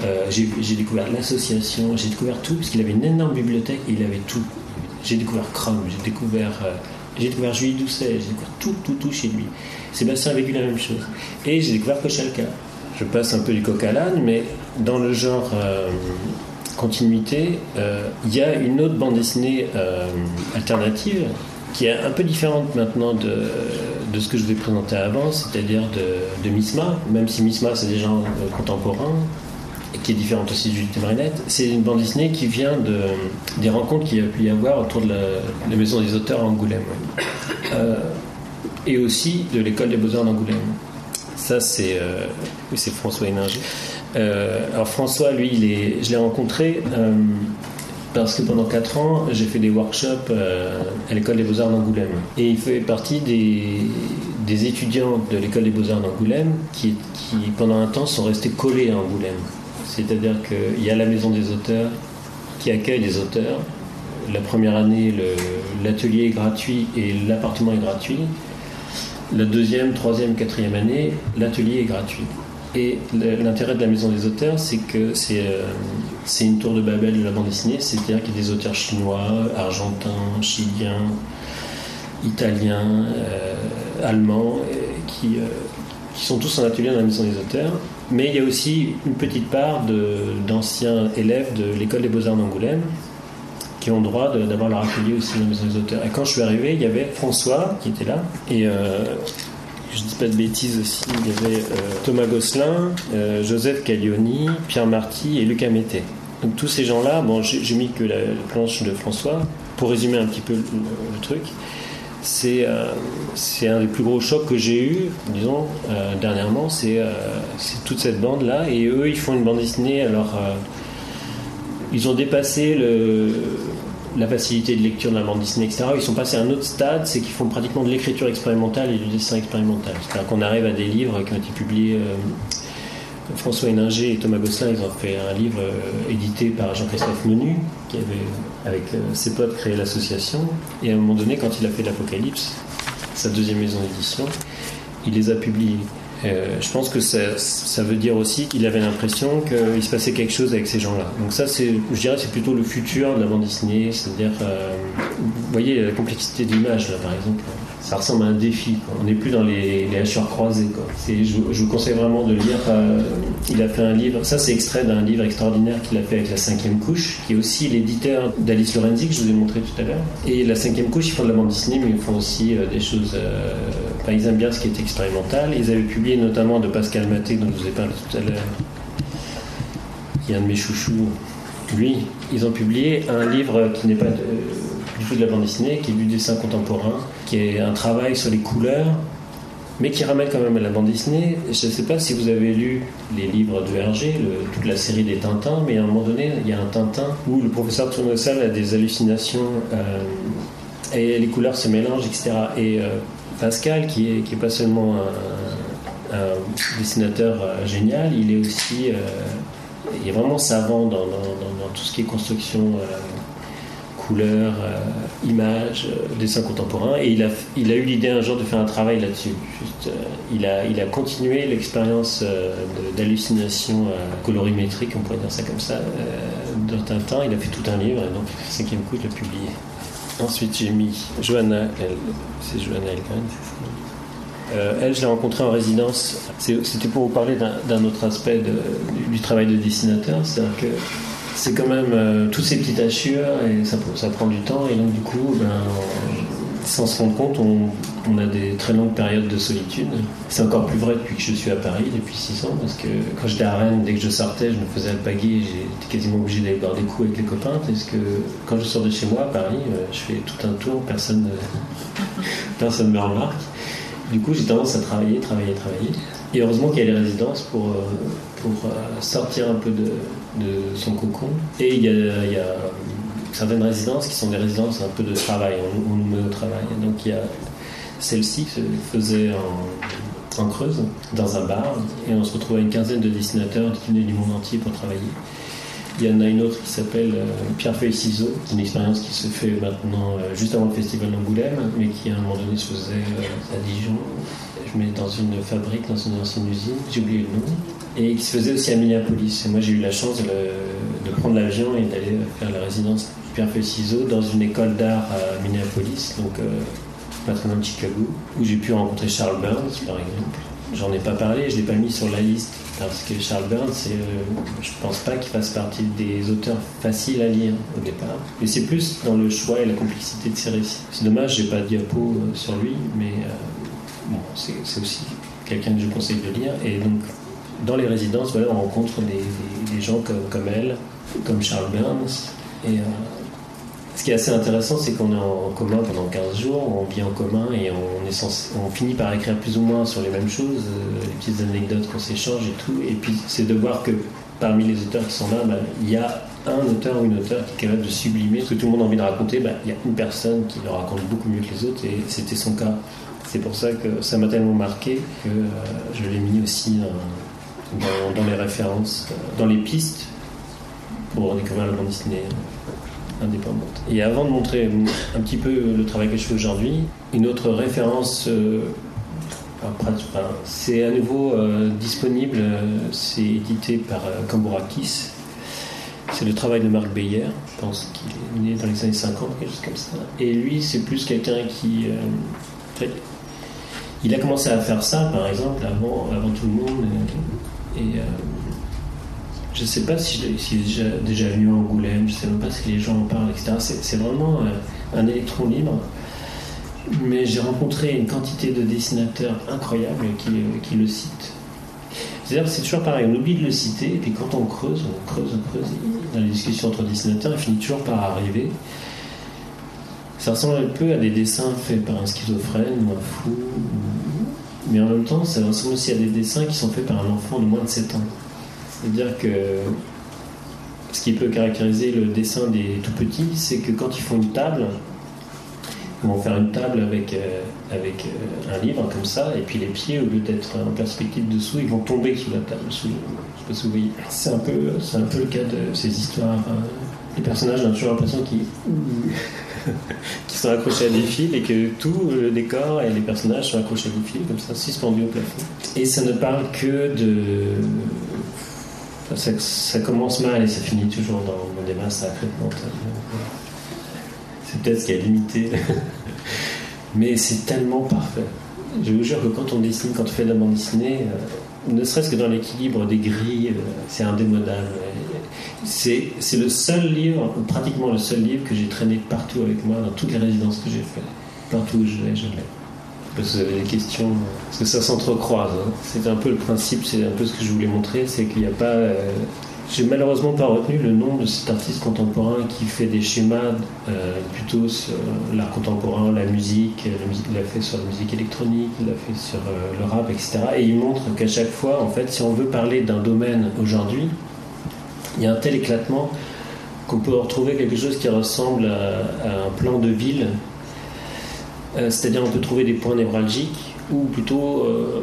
Euh, j'ai découvert l'association, j'ai découvert tout, parce qu'il avait une énorme bibliothèque et il avait tout. J'ai découvert Chrome, j'ai découvert, euh, découvert Julie Doucet, j'ai découvert tout, tout, tout chez lui. Sébastien a vécu la même chose. Et j'ai découvert Kochalka. Je passe un peu du coq à l'âne, mais dans le genre euh, continuité, il y a une autre bande dessinée alternative qui est un peu différente maintenant de, ce que je vous ai présenté avant, c'est-à-dire de, de Misma, même si Misma c'est des gens contemporains, qui est différente aussi de Judith Marinette. C'est une bande dessinée qui vient de, des rencontres qu'il a pu y avoir autour de la, Maison des auteurs à Angoulême. Euh, et aussi de l'école des beaux-arts d'Angoulême. Ça, c'est euh, François Héninger. Euh, alors François, lui, je l'ai rencontré parce que pendant 4 ans, j'ai fait des workshops à l'école des beaux-arts d'Angoulême. Et il fait partie des, des étudiants de l'école des beaux-arts d'Angoulême qui, pendant un temps, sont restés collés à Angoulême. C'est-à-dire qu'il y a la maison des auteurs qui accueille les auteurs. La première année, l'atelier est gratuit et l'appartement est gratuit. La deuxième, troisième, quatrième année, l'atelier est gratuit. Et l'intérêt de la maison des auteurs, c'est que c'est euh, c'est une tour de Babel de la bande dessinée, c'est-à-dire qu'il y a des auteurs chinois, argentins, chiliens, italiens, euh, allemands, euh, qui, qui sont tous en atelier dans la maison des auteurs. Mais il y a aussi une petite part d'anciens élèves de l'école des beaux-arts d'Angoulême qui ont droit d'avoir leur atelier aussi dans des auteurs. Et quand je suis arrivé, il y avait François qui était là, et euh, je dis pas de bêtises aussi, il y avait euh, Thomas Gosselin, euh, Joseph Caglioni, Pierre Marty et Lucas Mété. Donc tous ces gens-là, bon, j'ai mis que la, la planche de François, pour résumer un petit peu le truc, c'est euh, c'est un des plus gros chocs que j'ai eu, disons, euh, dernièrement, c'est euh, c'est toute cette bande-là, et eux, ils font une bande dessinée, alors... ils ont dépassé le, la facilité de lecture de la bande dessinée, etc. Ils sont passés à un autre stade, c'est qu'ils font pratiquement de l'écriture expérimentale et du dessin expérimental. C'est-à-dire qu'on arrive à des livres qui ont été publiés. François Héninger et Thomas Gosselin, ils ont fait un livre euh, édité par Jean-Christophe Menu, qui avait, avec euh, ses potes, créé l'association. Et à un moment donné, quand il a fait l'Apocalypse, sa deuxième maison d'édition, il les a publiés. Euh, je pense que ça, veut dire aussi qu'il avait l'impression qu'il se passait quelque chose avec ces gens-là. Donc ça, je dirais, c'est plutôt le futur de la bande dessinée, c'est-à-dire, vous voyez la complexité de là, par exemple, ça ressemble à un défi. quoi. On n'est plus dans les, les hachures croisées. Je, vous- conseille vraiment de lire. euh, il a fait un livre, ça c'est extrait d'un livre extraordinaire qu'il a fait avec la cinquième couche, qui est aussi l'éditeur d'Alice Lorenzi que je vous ai montré tout à l'heure. Et la cinquième couche, ils font de la bande dessinée, mais ils font aussi euh, des choses. Euh, enfin, ils aiment bien ce qui est expérimental. Ils avaient publié notamment de Pascal Maté, dont je vous ai parlé tout à l'heure, qui est un de mes chouchous. Lui, ils ont publié un livre qui n'est pas du tout de la bande dessinée, qui est du dessin contemporain, qui est un travail sur les couleurs, mais qui ramène quand même à la bande dessinée. Je ne sais pas si vous avez lu les livres de Hergé, toute la série des Tintins, mais à un moment donné, il y a un Tintin où le professeur Tournesol a des hallucinations euh, et les couleurs se mélangent, etc. Et euh, Pascal, qui est, qui est pas seulement un, dessinateur euh, génial, il est aussi il est vraiment savant dans, dans- tout ce qui est construction, couleurs, euh, images, euh, dessin contemporain. Et il a, il a eu l'idée un jour de faire un travail là-dessus. Euh, il, a, il a continué l'expérience d'hallucination colorimétrique, on pourrait dire ça comme ça, dans Tintin. Il a fait tout un livre, et donc cinquième coup, il l'a publié. Ensuite, j'ai mis Johanna, c'est Johanna Elgren, c'est ça euh, elle, je l'ai rencontrée en résidence. C'était pour vous parler d'un autre aspect du, du travail de dessinateur. C'est-à-dire que c'est quand même euh, toutes ces petites hachures et ça, prend du temps. Et donc, du coup, ben, sans se rendre compte, on, a des très longues périodes de solitude. C'est encore plus vrai depuis que je suis à Paris, depuis 6 ans, parce que quand j'étais à Rennes, dès que je sortais, je me faisais alpaguer. J'étais quasiment obligé d'aller boire des coups avec les copains, parce que quand je sors de chez moi à Paris, euh, je fais tout un tour, personne ne me remarque. Du coup, j'ai tendance à travailler, travailler, travailler. Et heureusement qu'il y a les résidences pour, euh, pour euh, sortir un peu de, de son cocon. Et il y a, certaines résidences qui sont des résidences un peu de travail, on, nous met au travail. Donc il y a celle-ci faisait en, en, Creuse, dans un bar, et on se retrouvait une quinzaine de dessinateurs qui venaient du monde entier pour travailler. Il y en a une autre qui s'appelle euh, Pierre Feuille Ciseaux, une expérience qui se fait maintenant euh, juste avant le festival d'Angoulême, mais qui à un moment donné se faisait euh, à Dijon. Je mets dans une fabrique, dans une ancienne usine, j'ai oublié le nom, et qui se faisait aussi à Minneapolis. Et moi j'ai eu la chance de, prendre l'avion et d'aller faire la résidence Pierre Feuille Ciseaux dans une école d'art à Minneapolis, donc très loin de Chicago, où j'ai pu rencontrer Charles Burns par exemple. J'en ai pas parlé, je l'ai pas mis sur la liste parce que Charles Burns, euh, je pense pas qu'il fasse partie des auteurs faciles à lire au départ. Mais c'est plus dans le choix et la complexité de ses récits. C'est dommage, j'ai pas de diapo euh, sur lui, mais euh, bon, c'est, aussi quelqu'un que je conseille de lire. Et donc, dans les résidences, voilà, on rencontre des, gens comme, elle, comme Charles Burns. Et ce qui est assez intéressant, c'est qu'on est en commun pendant 15 jours, on vit en commun et on, finit par écrire plus ou moins sur les mêmes choses, euh, les petites anecdotes qu'on s'échange et tout. Et puis c'est de voir que parmi les auteurs qui sont là, bah, il y a un auteur ou une auteure qui est capable de sublimer ce que tout le monde a envie de raconter. Bah, il y a une personne qui le raconte beaucoup mieux que les autres et c'était son cas. C'est pour ça que ça m'a tellement marqué que euh, je l'ai mis aussi dans, les références, euh, dans les pistes pour découvrir la bande dessinée indépendante. Et avant de montrer un petit peu le travail que je fais aujourd'hui, une autre référence, euh, c'est à nouveau euh, disponible, c'est édité par euh, Cambourakis. C'est le travail de Marc Beyer, je pense qu'il est né dans les années 50, quelque chose comme ça. Et lui, c'est plus quelqu'un qui. il a commencé à faire ça, par exemple, avant, avant tout le monde. Et, je ne sais pas si est déjà, déjà venu à Angoulême, je ne sais même pas si les gens en parlent, etc. C'est vraiment euh, un électron libre. Mais j'ai rencontré une quantité de dessinateurs incroyables qui, qui le citent. C'est-à-dire c'est toujours pareil, on oublie de le citer, et puis quand on creuse, on creuse, on creuse, dans les discussions entre dessinateurs, il finit toujours par arriver. Ça ressemble un peu à des dessins faits par un schizophrène ou un fou, mais en même temps, ça ressemble aussi à des dessins qui sont faits par un enfant de moins de 7 ans. C'est-à-dire que ce qui peut caractériser le dessin des tout petits, c'est que quand ils font une table, ils vont faire une table avec, euh, avec euh, un livre comme ça, et puis les pieds, au lieu d'être en perspective dessous, ils vont tomber sous la table. Sous, je sais pas si vous voyez. C'est un, peu, un peu le cas de ces histoires. Les personnages ont toujours l'impression qu'ils qui sont accrochés à des fils et que tout le décor et les personnages sont accrochés à des fils, comme ça, suspendus au plafond. Et ça ne parle que de ça, commence mal et ça finit toujours dans, des masses sacrément. C'est peut-être ce qui a limité. Mais c'est tellement parfait. Je vous jure que quand on dessine, quand on fait de la bande dessinée, euh, ne serait-ce que dans l'équilibre des grilles, euh, c'est indémodable. C'est le seul livre, pratiquement le seul livre que j'ai traîné partout avec moi, dans toutes les résidences que j'ai faites. Partout où je vais, je l'ai des questions, parce que ça s'entrecroise. Hein. C'est un peu le principe, c'est un peu ce que je voulais montrer, c'est qu'il n'y a pas. Euh, j'ai malheureusement pas retenu le nom de cet artiste contemporain qui fait des schémas euh, plutôt sur l'art contemporain, la musique, musique. Il l'a fait sur la musique électronique, il l'a fait sur euh, le rap, etc. Et il montre qu'à chaque fois, en fait, si on veut parler d'un domaine aujourd'hui, il y a un tel éclatement qu'on peut retrouver quelque chose qui ressemble à un plan de ville euh, c'est-à-dire on peut trouver des points névralgiques ou plutôt euh,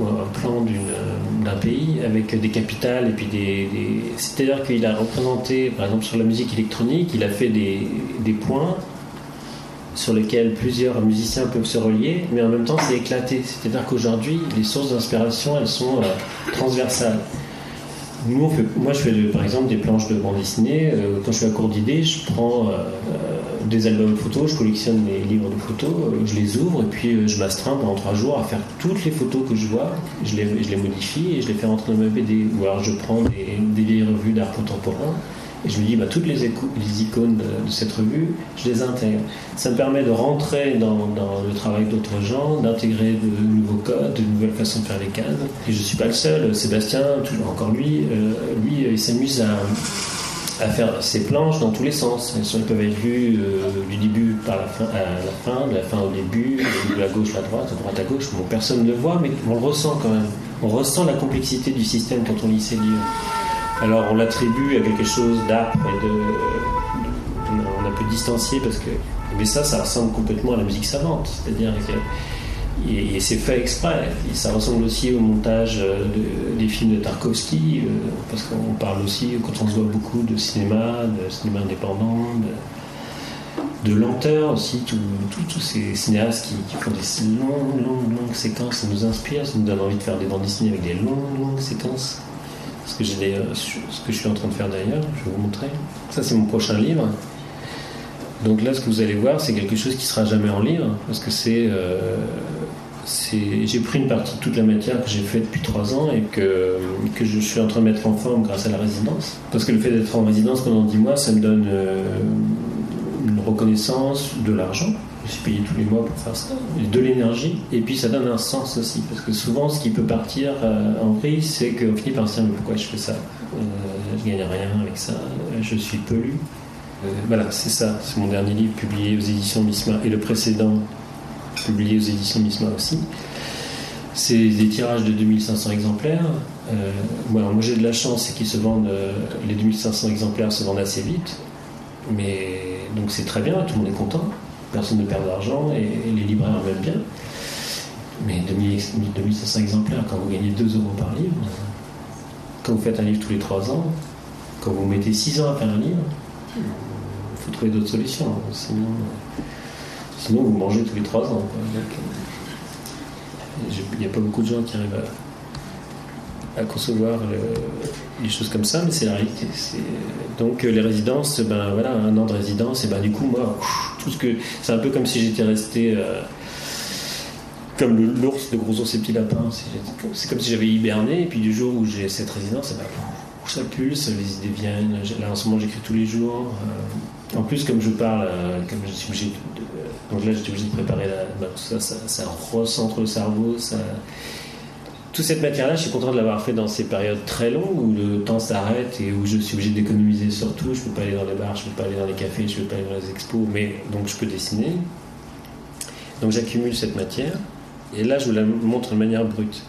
un plan euh, d'un pays avec des capitales et puis des, c'est-à-dire qu'il a représenté par exemple sur la musique électronique il a fait des, points sur lesquels plusieurs musiciens peuvent se relier mais en même temps c'est éclaté. C'est-à-dire qu'aujourd'hui les sources d'inspiration elles sont transversales nous, moi, je fais par exemple des planches de bande dessinée. quand je suis à court d'idées, je prends des albums photos, je collectionne les livres de photos, euh, je les ouvre et puis euh, je m'astreins pendant trois jours à faire toutes les photos que je vois, je les, je les modifie et je les fais rentrer dans ma BD. Ou alors je prends des, des revues d'art contemporain et je me dis bah, toutes les, icônes de, cette revue, je les intègre. Ça me permet de rentrer dans, le travail d'autres gens, d'intégrer de nouveaux codes, de nouvelles façons de faire les cases. Et je ne suis pas le seul. Sébastien, toujours encore lui, euh, lui, il s'amuse à faire ces planches dans tous les sens. Elles, peuvent être vues euh, du début à la fin, de la fin au début, de la gauche à la droite, de droite à gauche. Personne ne le voit, mais on le ressent quand même. On ressent la complexité du système quand on lit ces livres. Alors on l'attribue à quelque chose d'âpre et de distancié parce que. Mais ça, ça ressemble complètement à la musique savante. C'est-à-dire que. Et, c'est fait exprès. Ça ressemble aussi au montage euh, des films de Tarkovsky, euh, parce qu'on parle aussi, quand on se voit beaucoup de cinéma, de cinéma indépendant, de, lenteur aussi, tous ces cinéastes qui, font des longues, longues, longues séquences, ça nous inspire, ça nous donne envie de faire des bandes dessinées avec des longues, longues séquences. Ce que, j'ai ce que je suis en train de faire d'ailleurs, je vais vous montrer. Ça, c'est mon prochain livre. Donc là, ce que vous allez voir, c'est quelque chose qui sera jamais en livre, parce que c'est, euh, j'ai pris une partie de toute la matière que j'ai faite depuis trois ans et que, que je suis en train de mettre en forme grâce à la résidence. Parce que le fait d'être en résidence pendant dix mois, ça me donne euh, une reconnaissance, de l'argent. Je suis payé tous les mois pour faire ça, de l'énergie, et puis ça donne un sens aussi, parce que souvent, ce qui peut partir euh, en vrille, c'est qu'on finit par se dire mais pourquoi je fais ça Je gagne rien avec ça, je suis pelu. Euh, voilà, c'est ça. C'est mon dernier livre publié aux éditions Misma et le précédent publié aux éditions Misma aussi. C'est des tirages de 2500 exemplaires. Euh, moi j'ai de la chance, c'est qu'ils se vendent, euh, les 2500 exemplaires se vendent assez vite. Mais donc c'est très bien, tout le monde est content. Personne ne perd d'argent et, les libraires en bien. Mais 2500 exemplaires, quand vous gagnez 2 euros par livre, quand vous faites un livre tous les 3 ans, quand vous mettez 6 ans à faire un livre, faut trouver d'autres solutions. Sinon, sinon, vous mangez tous les trois ans. Il n'y a pas beaucoup de gens qui arrivent à, concevoir les choses comme ça, mais c'est la réalité. Donc les résidences, ben voilà, un an de résidence, et ben du coup moi, tout ce que c'est un peu comme si j'étais resté euh, comme l'ours, de gros ours et petits lapins. C'est comme si j'avais hiberné, et puis du jour où j'ai cette résidence, et ben, ça pulse, les idées viennent. Là en ce moment j'écris tous les jours. Euh, en plus comme je parle, euh, comme je suis obligé de, donc là j'étais obligé de préparer la, bah, ça, ça, recentre le cerveau. Ça... Toute cette matière-là, je suis content de l'avoir fait dans ces périodes très longues où le temps s'arrête et où je suis obligé d'économiser sur tout. Je peux pas aller dans les bars, je peux pas aller dans les cafés, je peux pas aller dans les expos, mais donc je peux dessiner. Donc j'accumule cette matière et là je vous la montre de manière brute.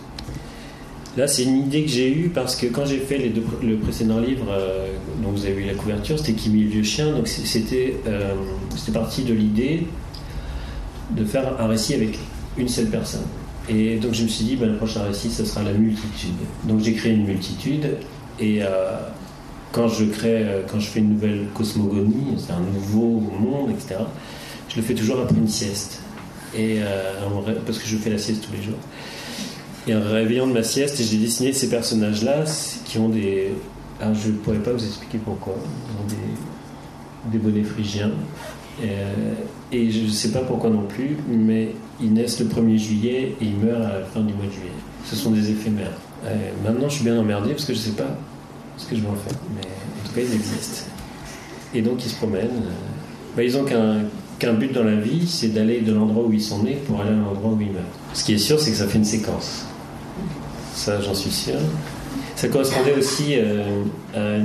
Là, c'est une idée que j'ai eue parce que quand j'ai fait le précédent livre, euh, dont vous avez vu la couverture, c'était Kimi le vieux chien. Donc c'était euh, parti de l'idée de faire un récit avec une seule personne. Et donc je me suis dit, ben, le prochain récit, ce sera la multitude. Donc j'ai créé une multitude et euh, quand je crée, euh, quand je fais une nouvelle cosmogonie, c'est un nouveau monde, etc. Je le fais toujours après une sieste. Et parce que je fais la sieste tous les jours. Et en réveillant de ma sieste, j'ai dessiné ces personnages-là qui ont des. Alors je ne pourrais pas vous expliquer pourquoi. Ils ont des, des bonnets phrygiens. Euh, et, je ne sais pas pourquoi non plus, mais ils naissent le 1er juillet et ils meurent à la fin du mois de juillet. Ce sont des éphémères. Euh, maintenant, je suis bien emmerdé parce que je ne sais pas ce que je vais en faire. Mais en tout cas, ils existent. Et donc, ils se promènent. Ils ont qu'un but dans la vie, c'est d'aller de l'endroit où ils sont nés pour aller à l'endroit où ils meurent. Ce qui est sûr, c'est que ça fait une séquence ça j'en suis sûr. Ça correspondait aussi euh, à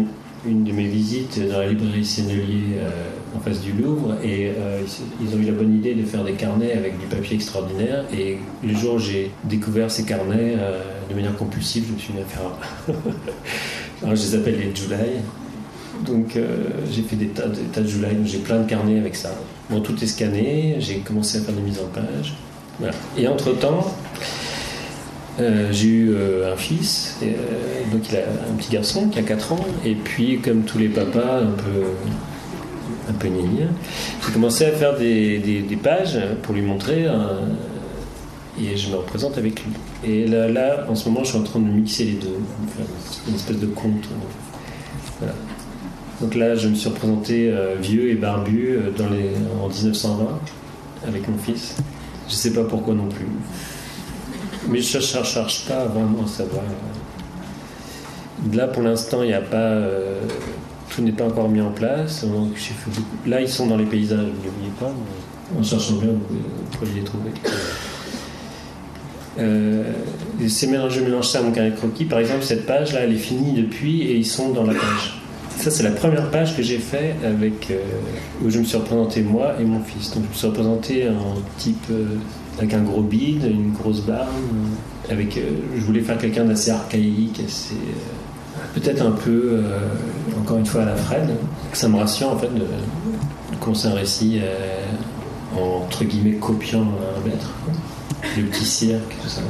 une de mes visites dans la librairie Sennelier euh, en face du Louvre et euh, ils ont eu la bonne idée de faire des carnets avec du papier extraordinaire et le jour où j'ai découvert ces carnets de manière compulsive je me suis mis à faire Alors, je les appelle les July donc j'ai fait des tas, des tas de July j'ai plein de carnets avec ça. Bon tout est scanné. J'ai commencé à faire des mises en page. Et entre temps euh, j'ai eu euh, un fils, euh, donc il a un petit garçon qui a 4 ans, et puis comme tous les papas un peu un peu j'ai commencé à faire des, des, pages pour lui montrer, et je me représente avec lui. Et là, là, en ce moment, je suis en train de mixer les deux, une espèce de conte. Donc là, je me suis représenté vieux et barbu dans les, en 1920 avec mon fils. Je sais pas pourquoi non plus. Mais je ne cherche pas vraiment à savoir. Là, pour l'instant, il n'y a pas. Euh, tout n'est pas encore mis en place. Là, ils sont dans les paysages, n'oubliez pas. En cherchant bien, vous pouvez les trouver. Euh, c'est je mélange ça à mon de croquis. Par exemple, cette page-là, elle est finie depuis et ils sont dans la page. Ça, c'est la première page que j'ai fait avec, euh, où je me suis représenté moi et mon fils. Donc, je me suis représenté en type euh, avec un gros bide, une grosse barbe. Avec, euh, je voulais faire quelqu'un d'assez archaïque, assez peut-être un peu, euh, encore une fois, à la Fred. Ça me rassure en fait de, de commencer un récit euh, en, entre guillemets copiant un maître, le petit cirque, tout ça,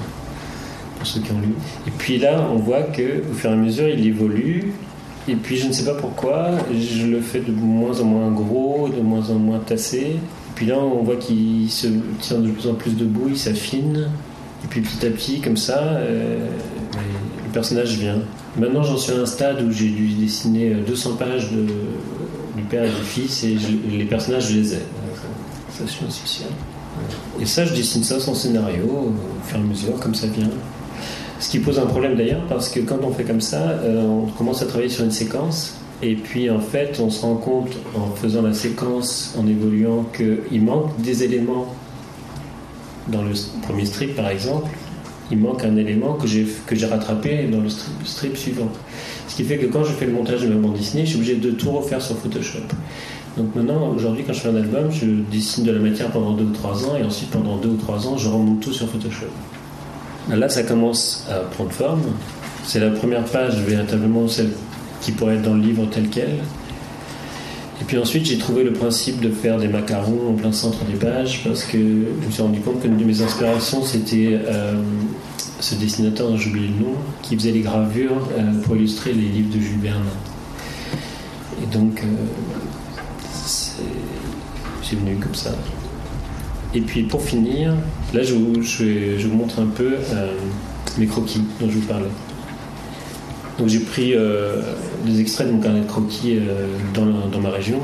pour ceux qui ont lu. Et puis là, on voit que au fur et à mesure, il évolue. Et puis je ne sais pas pourquoi, je le fais de moins en moins gros, de moins en moins tassé. Et puis là, on voit qu'il se tient de plus en plus debout, il s'affine. Et puis petit à petit, comme ça, euh, le personnage vient. Maintenant, j'en suis à un stade où j'ai dû dessiner 200 pages de, du père et du fils, et les personnages, je les ai. Et ça, je dessine ça sans scénario, au fur et à mesure, comme ça vient. Ce qui pose un problème d'ailleurs, parce que quand on fait comme ça, euh, on commence à travailler sur une séquence, et puis en fait, on se rend compte, en faisant la séquence, en évoluant, qu'il manque des éléments dans le premier strip par exemple, il manque un élément que j'ai rattrapé dans le strip, strip suivant. Ce qui fait que quand je fais le montage de ma bande dessinée, je suis obligé de tout refaire sur Photoshop. Donc maintenant, aujourd'hui, quand je fais un album, je dessine de la matière pendant deux ou trois ans, et ensuite pendant deux ou trois ans, je remonte tout sur Photoshop. Là, ça commence à prendre forme. C'est la première page, véritablement celle qui pourrait être dans le livre tel quel. Puis ensuite, j'ai trouvé le principe de faire des macarons en plein centre des pages parce que je me suis rendu compte qu'une de mes inspirations, c'était euh, ce dessinateur j'ai oublié le nom, qui faisait les gravures euh, pour illustrer les livres de Jules Verne. Et donc, euh, c'est venu comme ça. Et puis pour finir, là, je vous, je montre un peu euh, mes croquis dont je vous parlais. Donc j'ai pris des extraits de mon carnet de croquis euh, dans, dans ma région.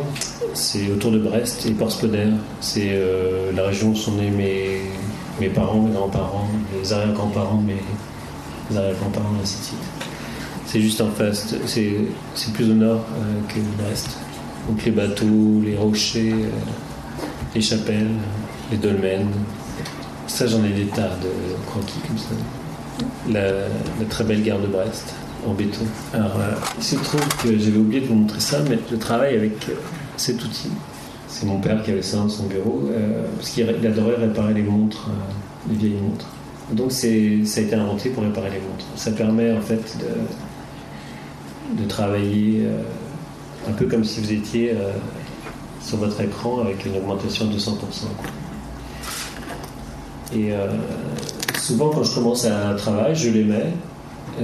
C'est autour de Brest et Porspoder. C'est euh, la région où sont nés mes, parents, mes grands-parents, mes arrière-grands-parents, mes arrière-grands-parents, ainsi de suite. C'est juste en face, c'est plus au nord euh, que Brest. Donc les bateaux, les rochers, les chapelles, les dolmens. Ça j'en ai des tas de croquis comme ça. La très belle gare de Brest en béton. Alors, euh, il se trouve que j'avais oublié de vous montrer ça, mais je travaille avec euh, cet outil. C'est mon père qui avait ça dans son bureau, euh, parce qu'il il adorait réparer les montres, euh, les vieilles montres. Donc ça a été inventé pour réparer les montres. Ça permet en fait de, travailler un peu comme si vous étiez sur votre écran avec une augmentation de 200%. quoi. Et souvent quand je commence un travail, je les mets,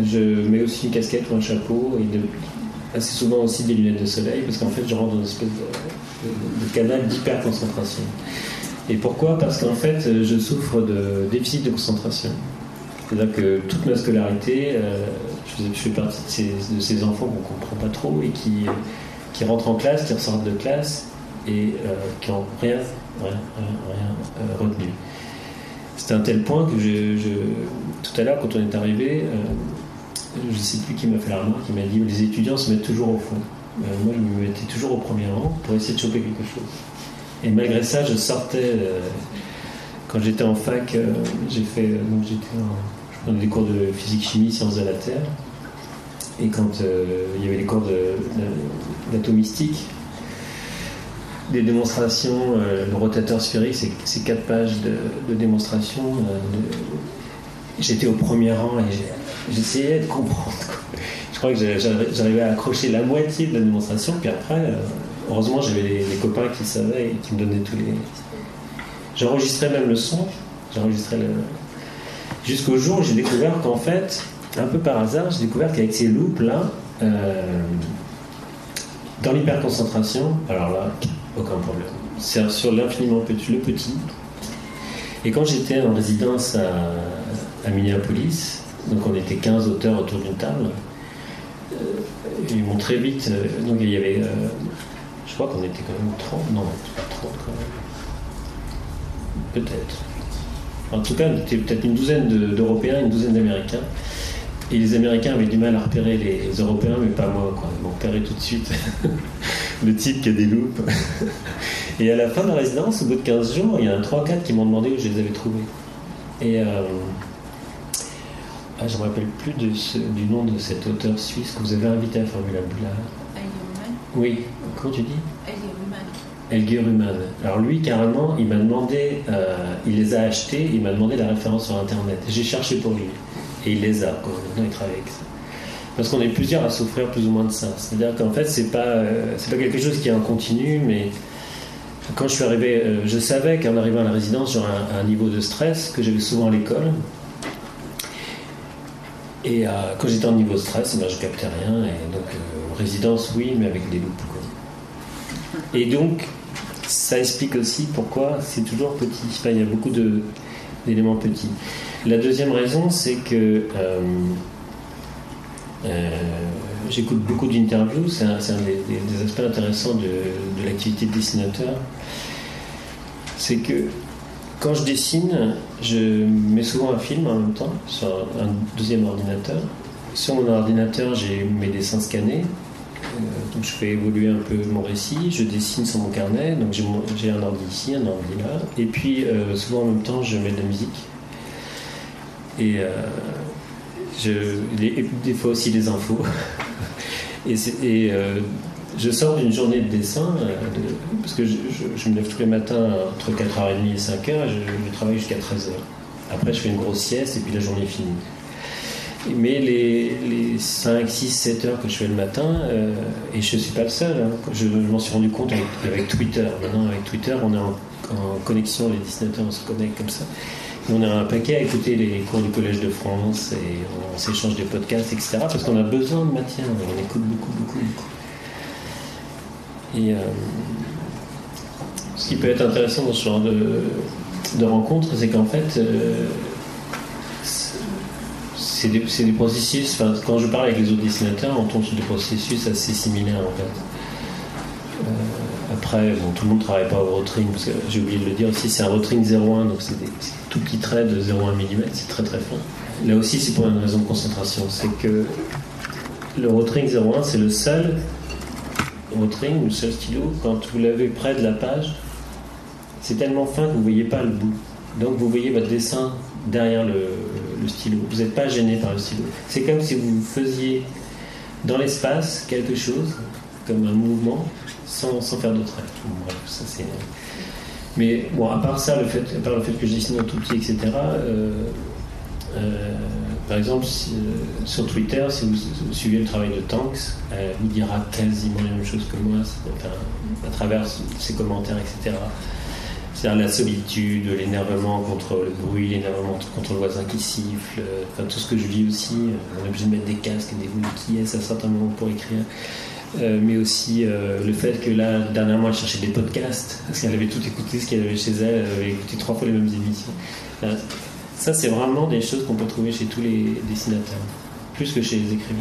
je mets aussi une casquette ou un chapeau et assez souvent aussi des lunettes de soleil parce qu'en fait je rentre dans une espèce de, de- canal d'hyper concentration. Et pourquoi? Parce qu'en fait je souffre de déficit de concentration. C'est-à-dire que toute ma scolarité, euh, je, fais- je partie de ces, enfants qu'on comprend pas trop et qui, qui rentrent en classe, qui ressortent de classe et euh, qui n'ont rien, euh, retenu. C'était un tel point que tout à l'heure, quand on est arrivé, je ne sais plus qui m'a fait la remarque, il m'a dit les étudiants se mettent toujours au fond. Euh, moi, je me mettais toujours au premier rang pour essayer de choper quelque chose. Et malgré ça, je sortais. euh, quand j'étais en fac, euh, j'ai fait. je prenais des cours de physique-chimie, sciences de la Terre. Et quand il y avait les cours d'atomistique, des démonstrations, le rotateur sphérique, c'est, quatre pages de, de démonstration. J'étais au premier rang et j'essayais de comprendre. Je crois que j'arrivais à accrocher la moitié de la démonstration, puis après, euh, heureusement, j'avais les, copains qui savaient et qui me donnaient tous les. J'enregistrais même le son, j'enregistrais le. Jusqu'au jour où j'ai découvert qu'en fait, un peu par hasard, j'ai découvert qu'avec ces loupes-là, euh, dans l'hyperconcentration, alors là, aucun problème. C'est sur l'infiniment petit, le petit. Et quand j'étais en résidence à Minneapolis, donc on était 15 auteurs autour d'une table, euh, ils m'ont très vite. euh, donc il y avait. euh, je crois qu'on était quand même 30, non, pas 30 quand même. Peut-être. En tout cas, on était peut-être une douzaine de- d'Européens, une douzaine d'Américains. Et les Américains avaient du mal à repérer les Européens, mais pas moi. Quoi. Ils m'ont repéré tout de suite. le type qui a des loupes. Et à la fin de la résidence, au bout de 15 jours, il y en a 3-4 qui m'ont demandé où je les avais trouvés. Et euh, ah, je ne me rappelle plus de ce- du nom de cet auteur suisse que vous avez invité à Formula Bula. Oui, comment tu dis? Elger Human. Alors lui, carrément, il m'a demandé, euh, il les a achetés, il m'a demandé la référence sur Internet. J'ai cherché pour lui. Et il les a, quoi. Maintenant, il travaille avec ça. parce qu'on est plusieurs à souffrir plus ou moins de ça. C'est-à-dire qu'en fait, c'est pas, euh, c'est pas quelque chose qui est en continu, mais quand je suis arrivé, euh, je savais qu'en arrivant à la résidence, j'aurais un, un, niveau de stress que j'avais souvent à l'école. Et euh, quand j'étais en niveau stress, ben, je captais rien. Et donc, euh, résidence, oui, mais avec des loupes. Quoi. Et donc, ça explique aussi pourquoi c'est toujours petit. Il y a beaucoup d'éléments petits. La deuxième raison, c'est que euh, j'écoute beaucoup d'interviews, c'est un, des, aspects intéressants de, de l'activité de dessinateur. C'est que quand je dessine, je mets souvent un film en même temps sur un deuxième ordinateur. Sur mon ordinateur, j'ai mes dessins scannés. Euh, donc je fais évoluer un peu mon récit, je dessine sur mon carnet, donc j'ai un ordi ici, un ordi là, et puis euh, souvent en même temps je mets de la musique. Et euh, des fois aussi des infos. je sors d'une journée de dessin, euh, parce que je, me lève tous les matins entre 4h30 et 5h, et je, je travaille jusqu'à 13h. Après, je fais une grosse sieste, et puis la journée est finie. Mais les, les 5, 6, 7 heures que je fais le matin, euh, et je ne suis pas le seul, hein, je, m'en suis rendu compte avec, Twitter. Maintenant, avec Twitter, on est en, connexion, les dessinateurs, on se connecte comme ça. On a un paquet à écouter les cours du Collège de France, et on s'échange des podcasts, etc. Parce qu'on a besoin de matière, on écoute beaucoup, beaucoup, beaucoup. Et euh, ce qui peut être intéressant dans ce genre de, de rencontre, c'est qu'en fait, euh, c'est des, processus. Enfin, quand je parle avec les autres dessinateurs, on tombe sur des processus assez similaires en fait. Euh, après, tout le monde ne travaille pas au rotring, parce que j'ai oublié de le dire aussi, c'est un rotring 0,1, donc c'est tout petits traits de 0,1 mm, c'est très très fin. Là aussi, c'est pour une raison de concentration. C'est que le rotring 0,1, c'est le seul rotring, le seul stylo, quand vous l'avez près de la page, c'est tellement fin que vous ne voyez pas le bout. Donc vous voyez votre dessin derrière le, stylo. Vous n'êtes pas gêné par le stylo. C'est comme si vous faisiez dans l'espace quelque chose, comme un mouvement, sans, faire de trait. Bref, ça c'est. Mais bon, à part ça, le fait, à part le fait que je dessine en tout petit, etc. Euh, euh, par exemple, euh, sur Twitter, si vous, suivez le travail de Tanks, euh, il dira quasiment la même chose que moi, à travers ses commentaires, etc. C'est-à-dire la solitude, l'énervement contre le bruit, l'énervement contre le voisin qui siffle, enfin, tout ce que je vis aussi. On est obligé de mettre des casques, des boules qui à certains moments pour écrire? Euh, mais aussi euh, le fait que là, dernièrement, elle cherchait des podcasts, parce qu'elle avait tout écouté, ce qu'elle avait chez elle, elle avait écouté trois fois les mêmes émissions. Ça, c'est vraiment des choses qu'on peut trouver chez tous les dessinateurs, plus que chez les écrivains.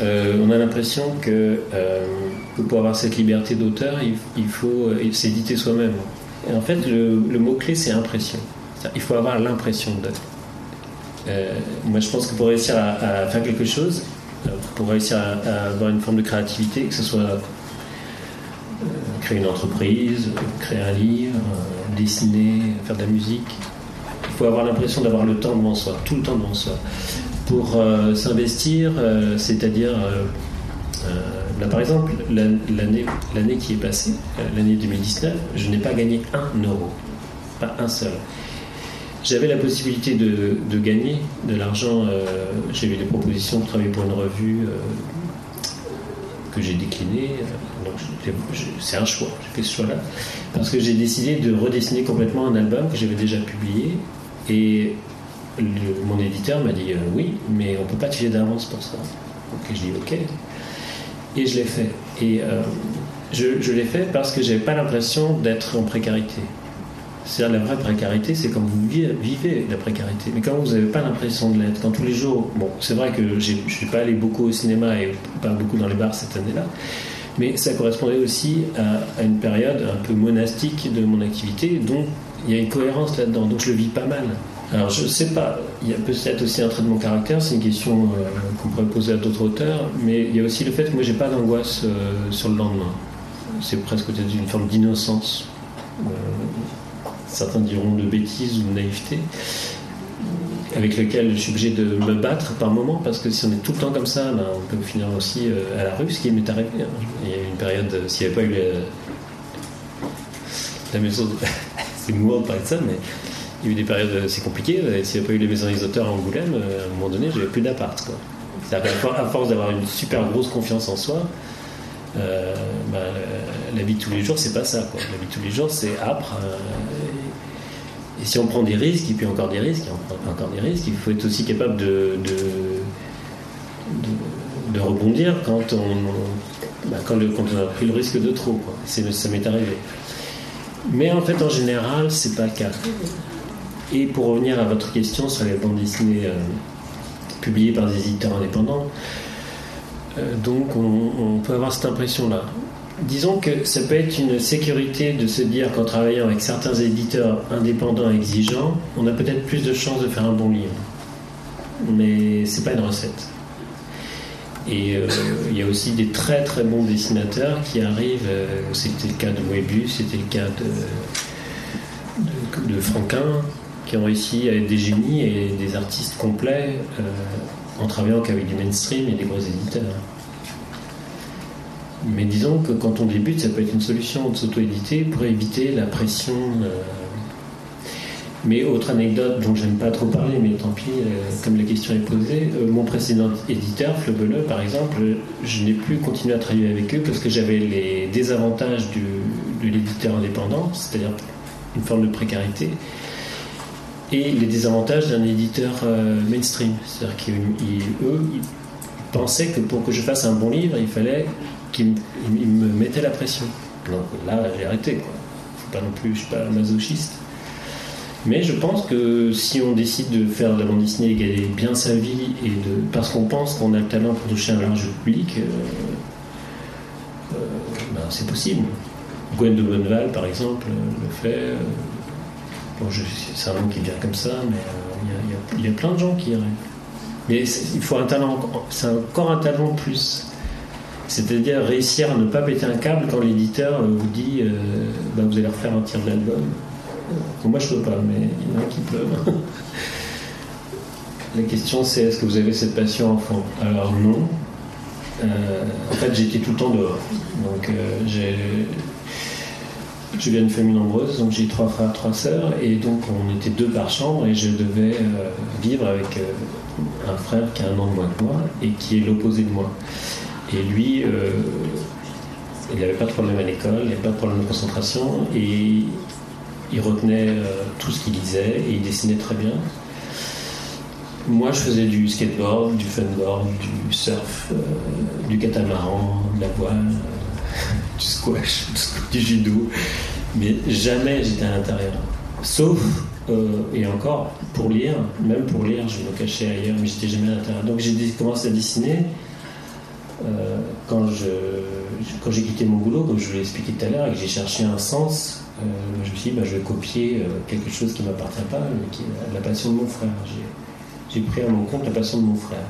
Euh, on a l'impression que, que, pour avoir cette liberté d'auteur, il, faut s'éditer soi-même. Et en fait, le, mot-clé, c'est impression. Il faut avoir l'impression d'être. Euh, moi, je pense que pour réussir à, faire quelque chose, pour réussir à, avoir une forme de créativité, que ce soit euh, créer une entreprise, créer un livre, euh, dessiner, faire de la musique, avoir l'impression d'avoir le temps devant soi, tout le temps devant soi. Pour euh, s'investir, c'est-à-dire Là, par exemple, l'année qui est passée, l'année 2019, je n'ai pas gagné un euro. Pas un seul. J'avais la possibilité de, de, gagner de l'argent. Euh, j'ai eu des propositions de travailler pour une revue euh, que j'ai déclinée. C'est un choix. J'ai fait ce choix-là. Parce que j'ai décidé de redessiner complètement un album que j'avais déjà publié. Et mon éditeur m'a dit euh, oui, mais on ne peut pas te filer d'avance pour ça. Donc j'ai dit ok. Et je l'ai fait. Et euh, je, je l'ai fait parce que j'avais pas l'impression d'être en précarité. C'est-à-dire la vraie précarité, c'est quand vous vivez la précarité. Mais quand vous n'avez pas l'impression de l'être, quand tous les jours, bon, c'est vrai que je ne suis pas allé beaucoup au cinéma et pas beaucoup dans les bars cette année-là, mais ça correspondait aussi à, à, une période un peu monastique de mon activité, donc il y a une cohérence là-dedans, donc je le vis pas mal. Alors je sais pas, il y a peut-être aussi un trait de mon caractère, c'est une question euh, qu'on pourrait poser à d'autres auteurs, mais il y a aussi le fait que moi j'ai pas d'angoisse euh, sur le lendemain. C'est presque peut-être une forme d'innocence. Euh, certains diront de bêtise ou de naïveté, avec lequel je suis obligé de me battre par moment, parce que si on est tout le temps comme ça, ben, on peut finir aussi à la rue, ce qui m'est arrivé. Hein. Il y a eu une période, s'il n'y avait pas eu la, la maison, de... c'est parler de ça, mais il y a eu des périodes assez compliquées. S'il n'y avait pas eu les maisons des auteurs à Angoulême, à un moment donné, j'avais plus d'appart. Qu'à force d'avoir une super grosse confiance en soi, euh, bah, la vie de tous les jours, c'est pas ça. La vie de tous les jours, c'est âpre. Euh, et, si on prend des risques, et puis encore des risques, encore des risques, il faut être aussi capable de, rebondir quand on, bah, quand, on a pris le risque de trop. Ça m'est arrivé. Mais en fait, en général, c'est pas le cas. Et pour revenir à votre question sur les bandes dessinées euh, publiées par des éditeurs indépendants, euh, donc on, peut avoir cette impression-là. Disons que ça peut être une sécurité de se dire qu'en travaillant avec certains éditeurs indépendants exigeants, on a peut-être plus de chances de faire un bon livre. Mais c'est pas une recette. Et euh, il y a aussi des très très bons dessinateurs qui arrivent. Euh, c'était le cas de Moebius, c'était le cas de, Franquin, qui ont réussi à être des génies et des artistes complets en travaillant qu'avec du mainstream et des gros éditeurs. Mais disons que quand on débute, ça peut être une solution de s'auto-éditer pour éviter la pression. Euh. Mais autre anecdote dont j'aime pas trop parler, mais tant pis, euh, comme la question est posée, euh, mon précédent éditeur, Fleubeleux par exemple, je n'ai plus continué à travailler avec eux parce que j'avais les désavantages de l'éditeur indépendant, c'est-à-dire une forme de précarité, et les désavantages d'un éditeur euh, mainstream. C'est-à-dire qu'eux, ils pensaient que pour que je fasse un bon livre, il fallait qu'ils me mettaient la pression. Donc là, j'ai arrêté. Quoi. Pas non plus, je suis pas masochiste. Mais je pense que si on décide de faire de la bande dessinée et gagner bien sa vie, et de, parce qu'on pense qu'on a le talent pour toucher un large public, euh, euh, ben, c'est possible. Gwen de Bonneval, par exemple, le fait c'est un nom qui vient comme ça, mais euh, il y, a plein de gens qui iraient. Mais il faut un talent, c'est encore un talent plus. C'est-à-dire réussir à ne pas péter un câble quand l'éditeur euh, vous dit euh, bah, vous allez refaire un tir de l'album. Moi je peux pas, mais il y en a qui peuvent. La question c'est est-ce que vous avez cette passion enfant? Alors non. en fait j'étais tout le temps dehors. Donc j'ai je viens d'une famille nombreuse, donc j'ai trois frères, trois sœurs, et donc on était deux par chambre, et je devais euh, vivre avec euh, un frère qui a un an de moins que moi, et qui est l'opposé de moi. Et lui, euh, il n'avait pas de problème à l'école, il n'avait pas de problème de concentration, et il retenait tout ce qu'il disait, et il dessinait très bien. Moi, je faisais du skateboard, du funboard, du surf, du catamaran, de la voile du squash, du judo, mais jamais j'étais à l'intérieur. Sauf, euh, et encore, pour lire, même pour lire, je me cachais ailleurs, mais j'étais jamais à l'intérieur. Donc j'ai commencé à dessiner euh, quand j'ai quitté mon boulot, comme je vous l'ai expliqué tout à l'heure, et que j'ai cherché un sens. Euh, je me suis dit, bah, je vais copier quelque chose qui ne m'appartient pas, mais qui est la passion de mon frère. J'ai, pris à mon compte la passion de mon frère.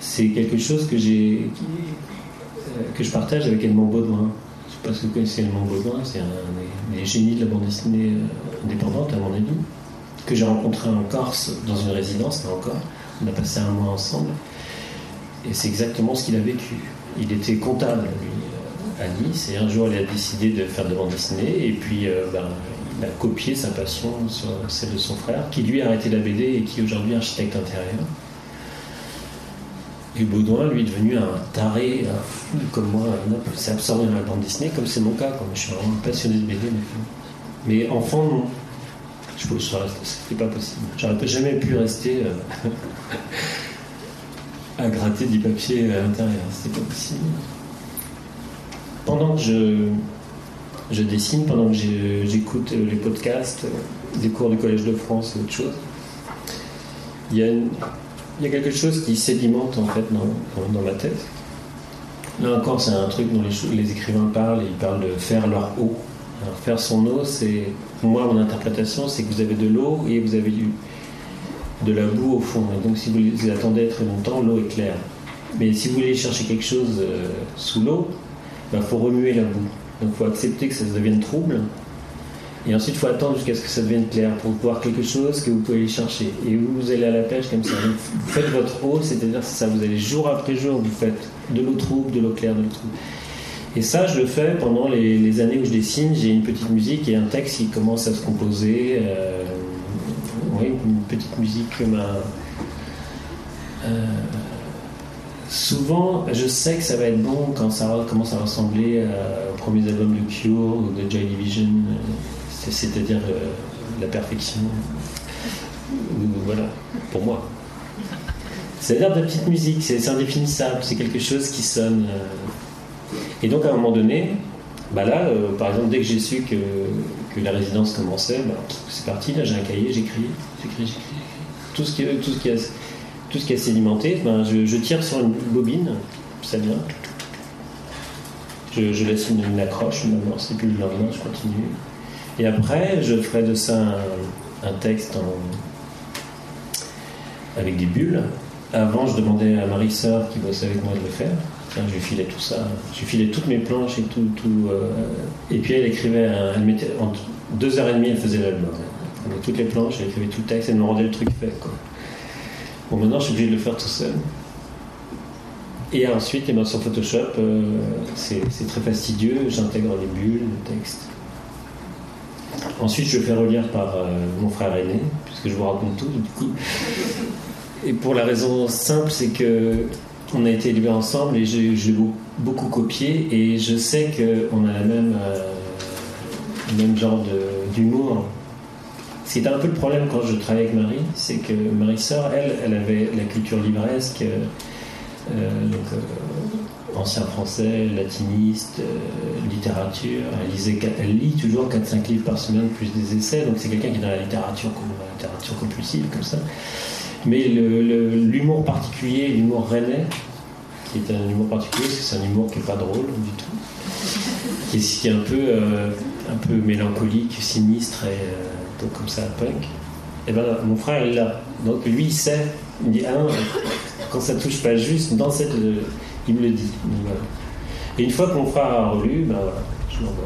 C'est quelque chose que j'ai, que je partage avec Edmond Baudouin. Je ne sais pas si vous connaissez Edmond Baudouin, c'est un des, génies de la bande dessinée euh, indépendante, à mon avis, que j'ai rencontré en Corse dans une résidence, là encore. On a passé un mois ensemble. Et c'est exactement ce qu'il a vécu. Il était comptable, euh, et un jour, il a décidé de faire de bande dessinée, et puis euh, ben, il a copié sa passion sur celle de son frère, qui lui a arrêté la BD et qui aujourd'hui est architecte intérieur. Et Baudouin, lui, est devenu un taré, un fou comme moi, s'est absorbé dans la bande dessinée, comme c'est mon cas, comme je suis vraiment passionné de BD. Mais enfant, non. Je que c'était pas possible. J'aurais jamais pu rester euh, à gratter du papier à l'intérieur, c'était pas possible. Pendant que je, dessine, pendant que j'écoute les podcasts, des cours du Collège de France et autre chose, il y a quelque chose qui sédimente en fait dans, ma tête. Là encore, c'est un truc dont les, écrivains parlent, ils parlent de faire leur eau. Alors, faire son eau, c'est, pour moi, mon interprétation, c'est que vous avez de l'eau et vous avez de la boue au fond. Et donc, si vous attendez très longtemps, l'eau est claire. Mais si vous voulez chercher quelque chose euh, sous l'eau, il bah, faut remuer la boue. Donc, il faut accepter que ça devienne trouble et ensuite, il faut attendre jusqu'à ce que ça devienne clair pour voir quelque chose que vous pouvez aller chercher. Et vous, allez à la pêche comme ça. vous faites votre eau, c'est-à-dire ça, vous allez jour après jour, vous faites de l'eau trouble, de l'eau claire, de l'eau trouble. Et ça, je le fais pendant les, années où je dessine. J'ai une petite musique et un texte qui commence à se composer. Euh, oui, une petite musique comme un. Euh, Souvent, je sais que ça va être bon quand ça commence à ressembler aux premiers albums de Cure ou de Joy Division, c'est-à-dire la perfection. Voilà, pour moi. C'est-à-dire de la petite musique, c'est indéfinissable, c'est quelque chose qui sonne. Et donc à un moment donné, bah là, euh, par exemple, dès que j'ai su que, la résidence commençait, bah, c'est parti, là j'ai un cahier, j'écris, j'écris, j'écris. Tout ce qui, tout a, tout ce qui est sédimenté, ben, je, tire sur une bobine, ça vient. Je, laisse une, accroche, une amorce, et puis le lendemain, je continue. Et après, je ferai de ça un, texte avec des bulles. Avant, je demandais à Marie Sœur, qui bossait avec moi, de le faire je lui filais tout ça, je lui filais toutes mes planches et tout. euh, et puis elle écrivait, elle mettait, en deux heures et demie, elle faisait l'album. Elle prenait toutes les planches, elle écrivait tout le texte, elle me rendait le truc fait. Bon, maintenant, je suis obligé de le faire tout seul. Et ensuite, les sur Photoshop, euh, c'est très fastidieux, j'intègre les bulles, le texte. Ensuite, je le fais relire par euh, mon frère aîné, puisque je vous raconte tout, du coup. Et pour la raison simple, c'est que on a été élevés ensemble et j'ai beaucoup copié et je sais qu'on a le euh, même genre d'humour. Ce qui était un peu le problème quand je travaillais avec Marie, c'est que Marie Sœur, elle, elle avait la culture livresque, euh, donc, euh, ancien français, latiniste, littérature. Elle, lisait, elle lit toujours 4-5 livres par semaine, plus des essais, donc c'est quelqu'un qui est dans la littérature, la littérature compulsive, comme ça. Mais l'humour particulier, l'humour rennais, qui est un humour particulier, parce que c'est un humour qui n'est pas drôle du tout, qui est, un peu, euh, un peu mélancolique, sinistre et euh, comme ça, punk. Et eh ben mon frère il l'a. Donc lui il sait, il dit ah quand ça touche pas juste, dans cette, il me le dit. Et une fois que mon frère a relu, ben je l'envoie.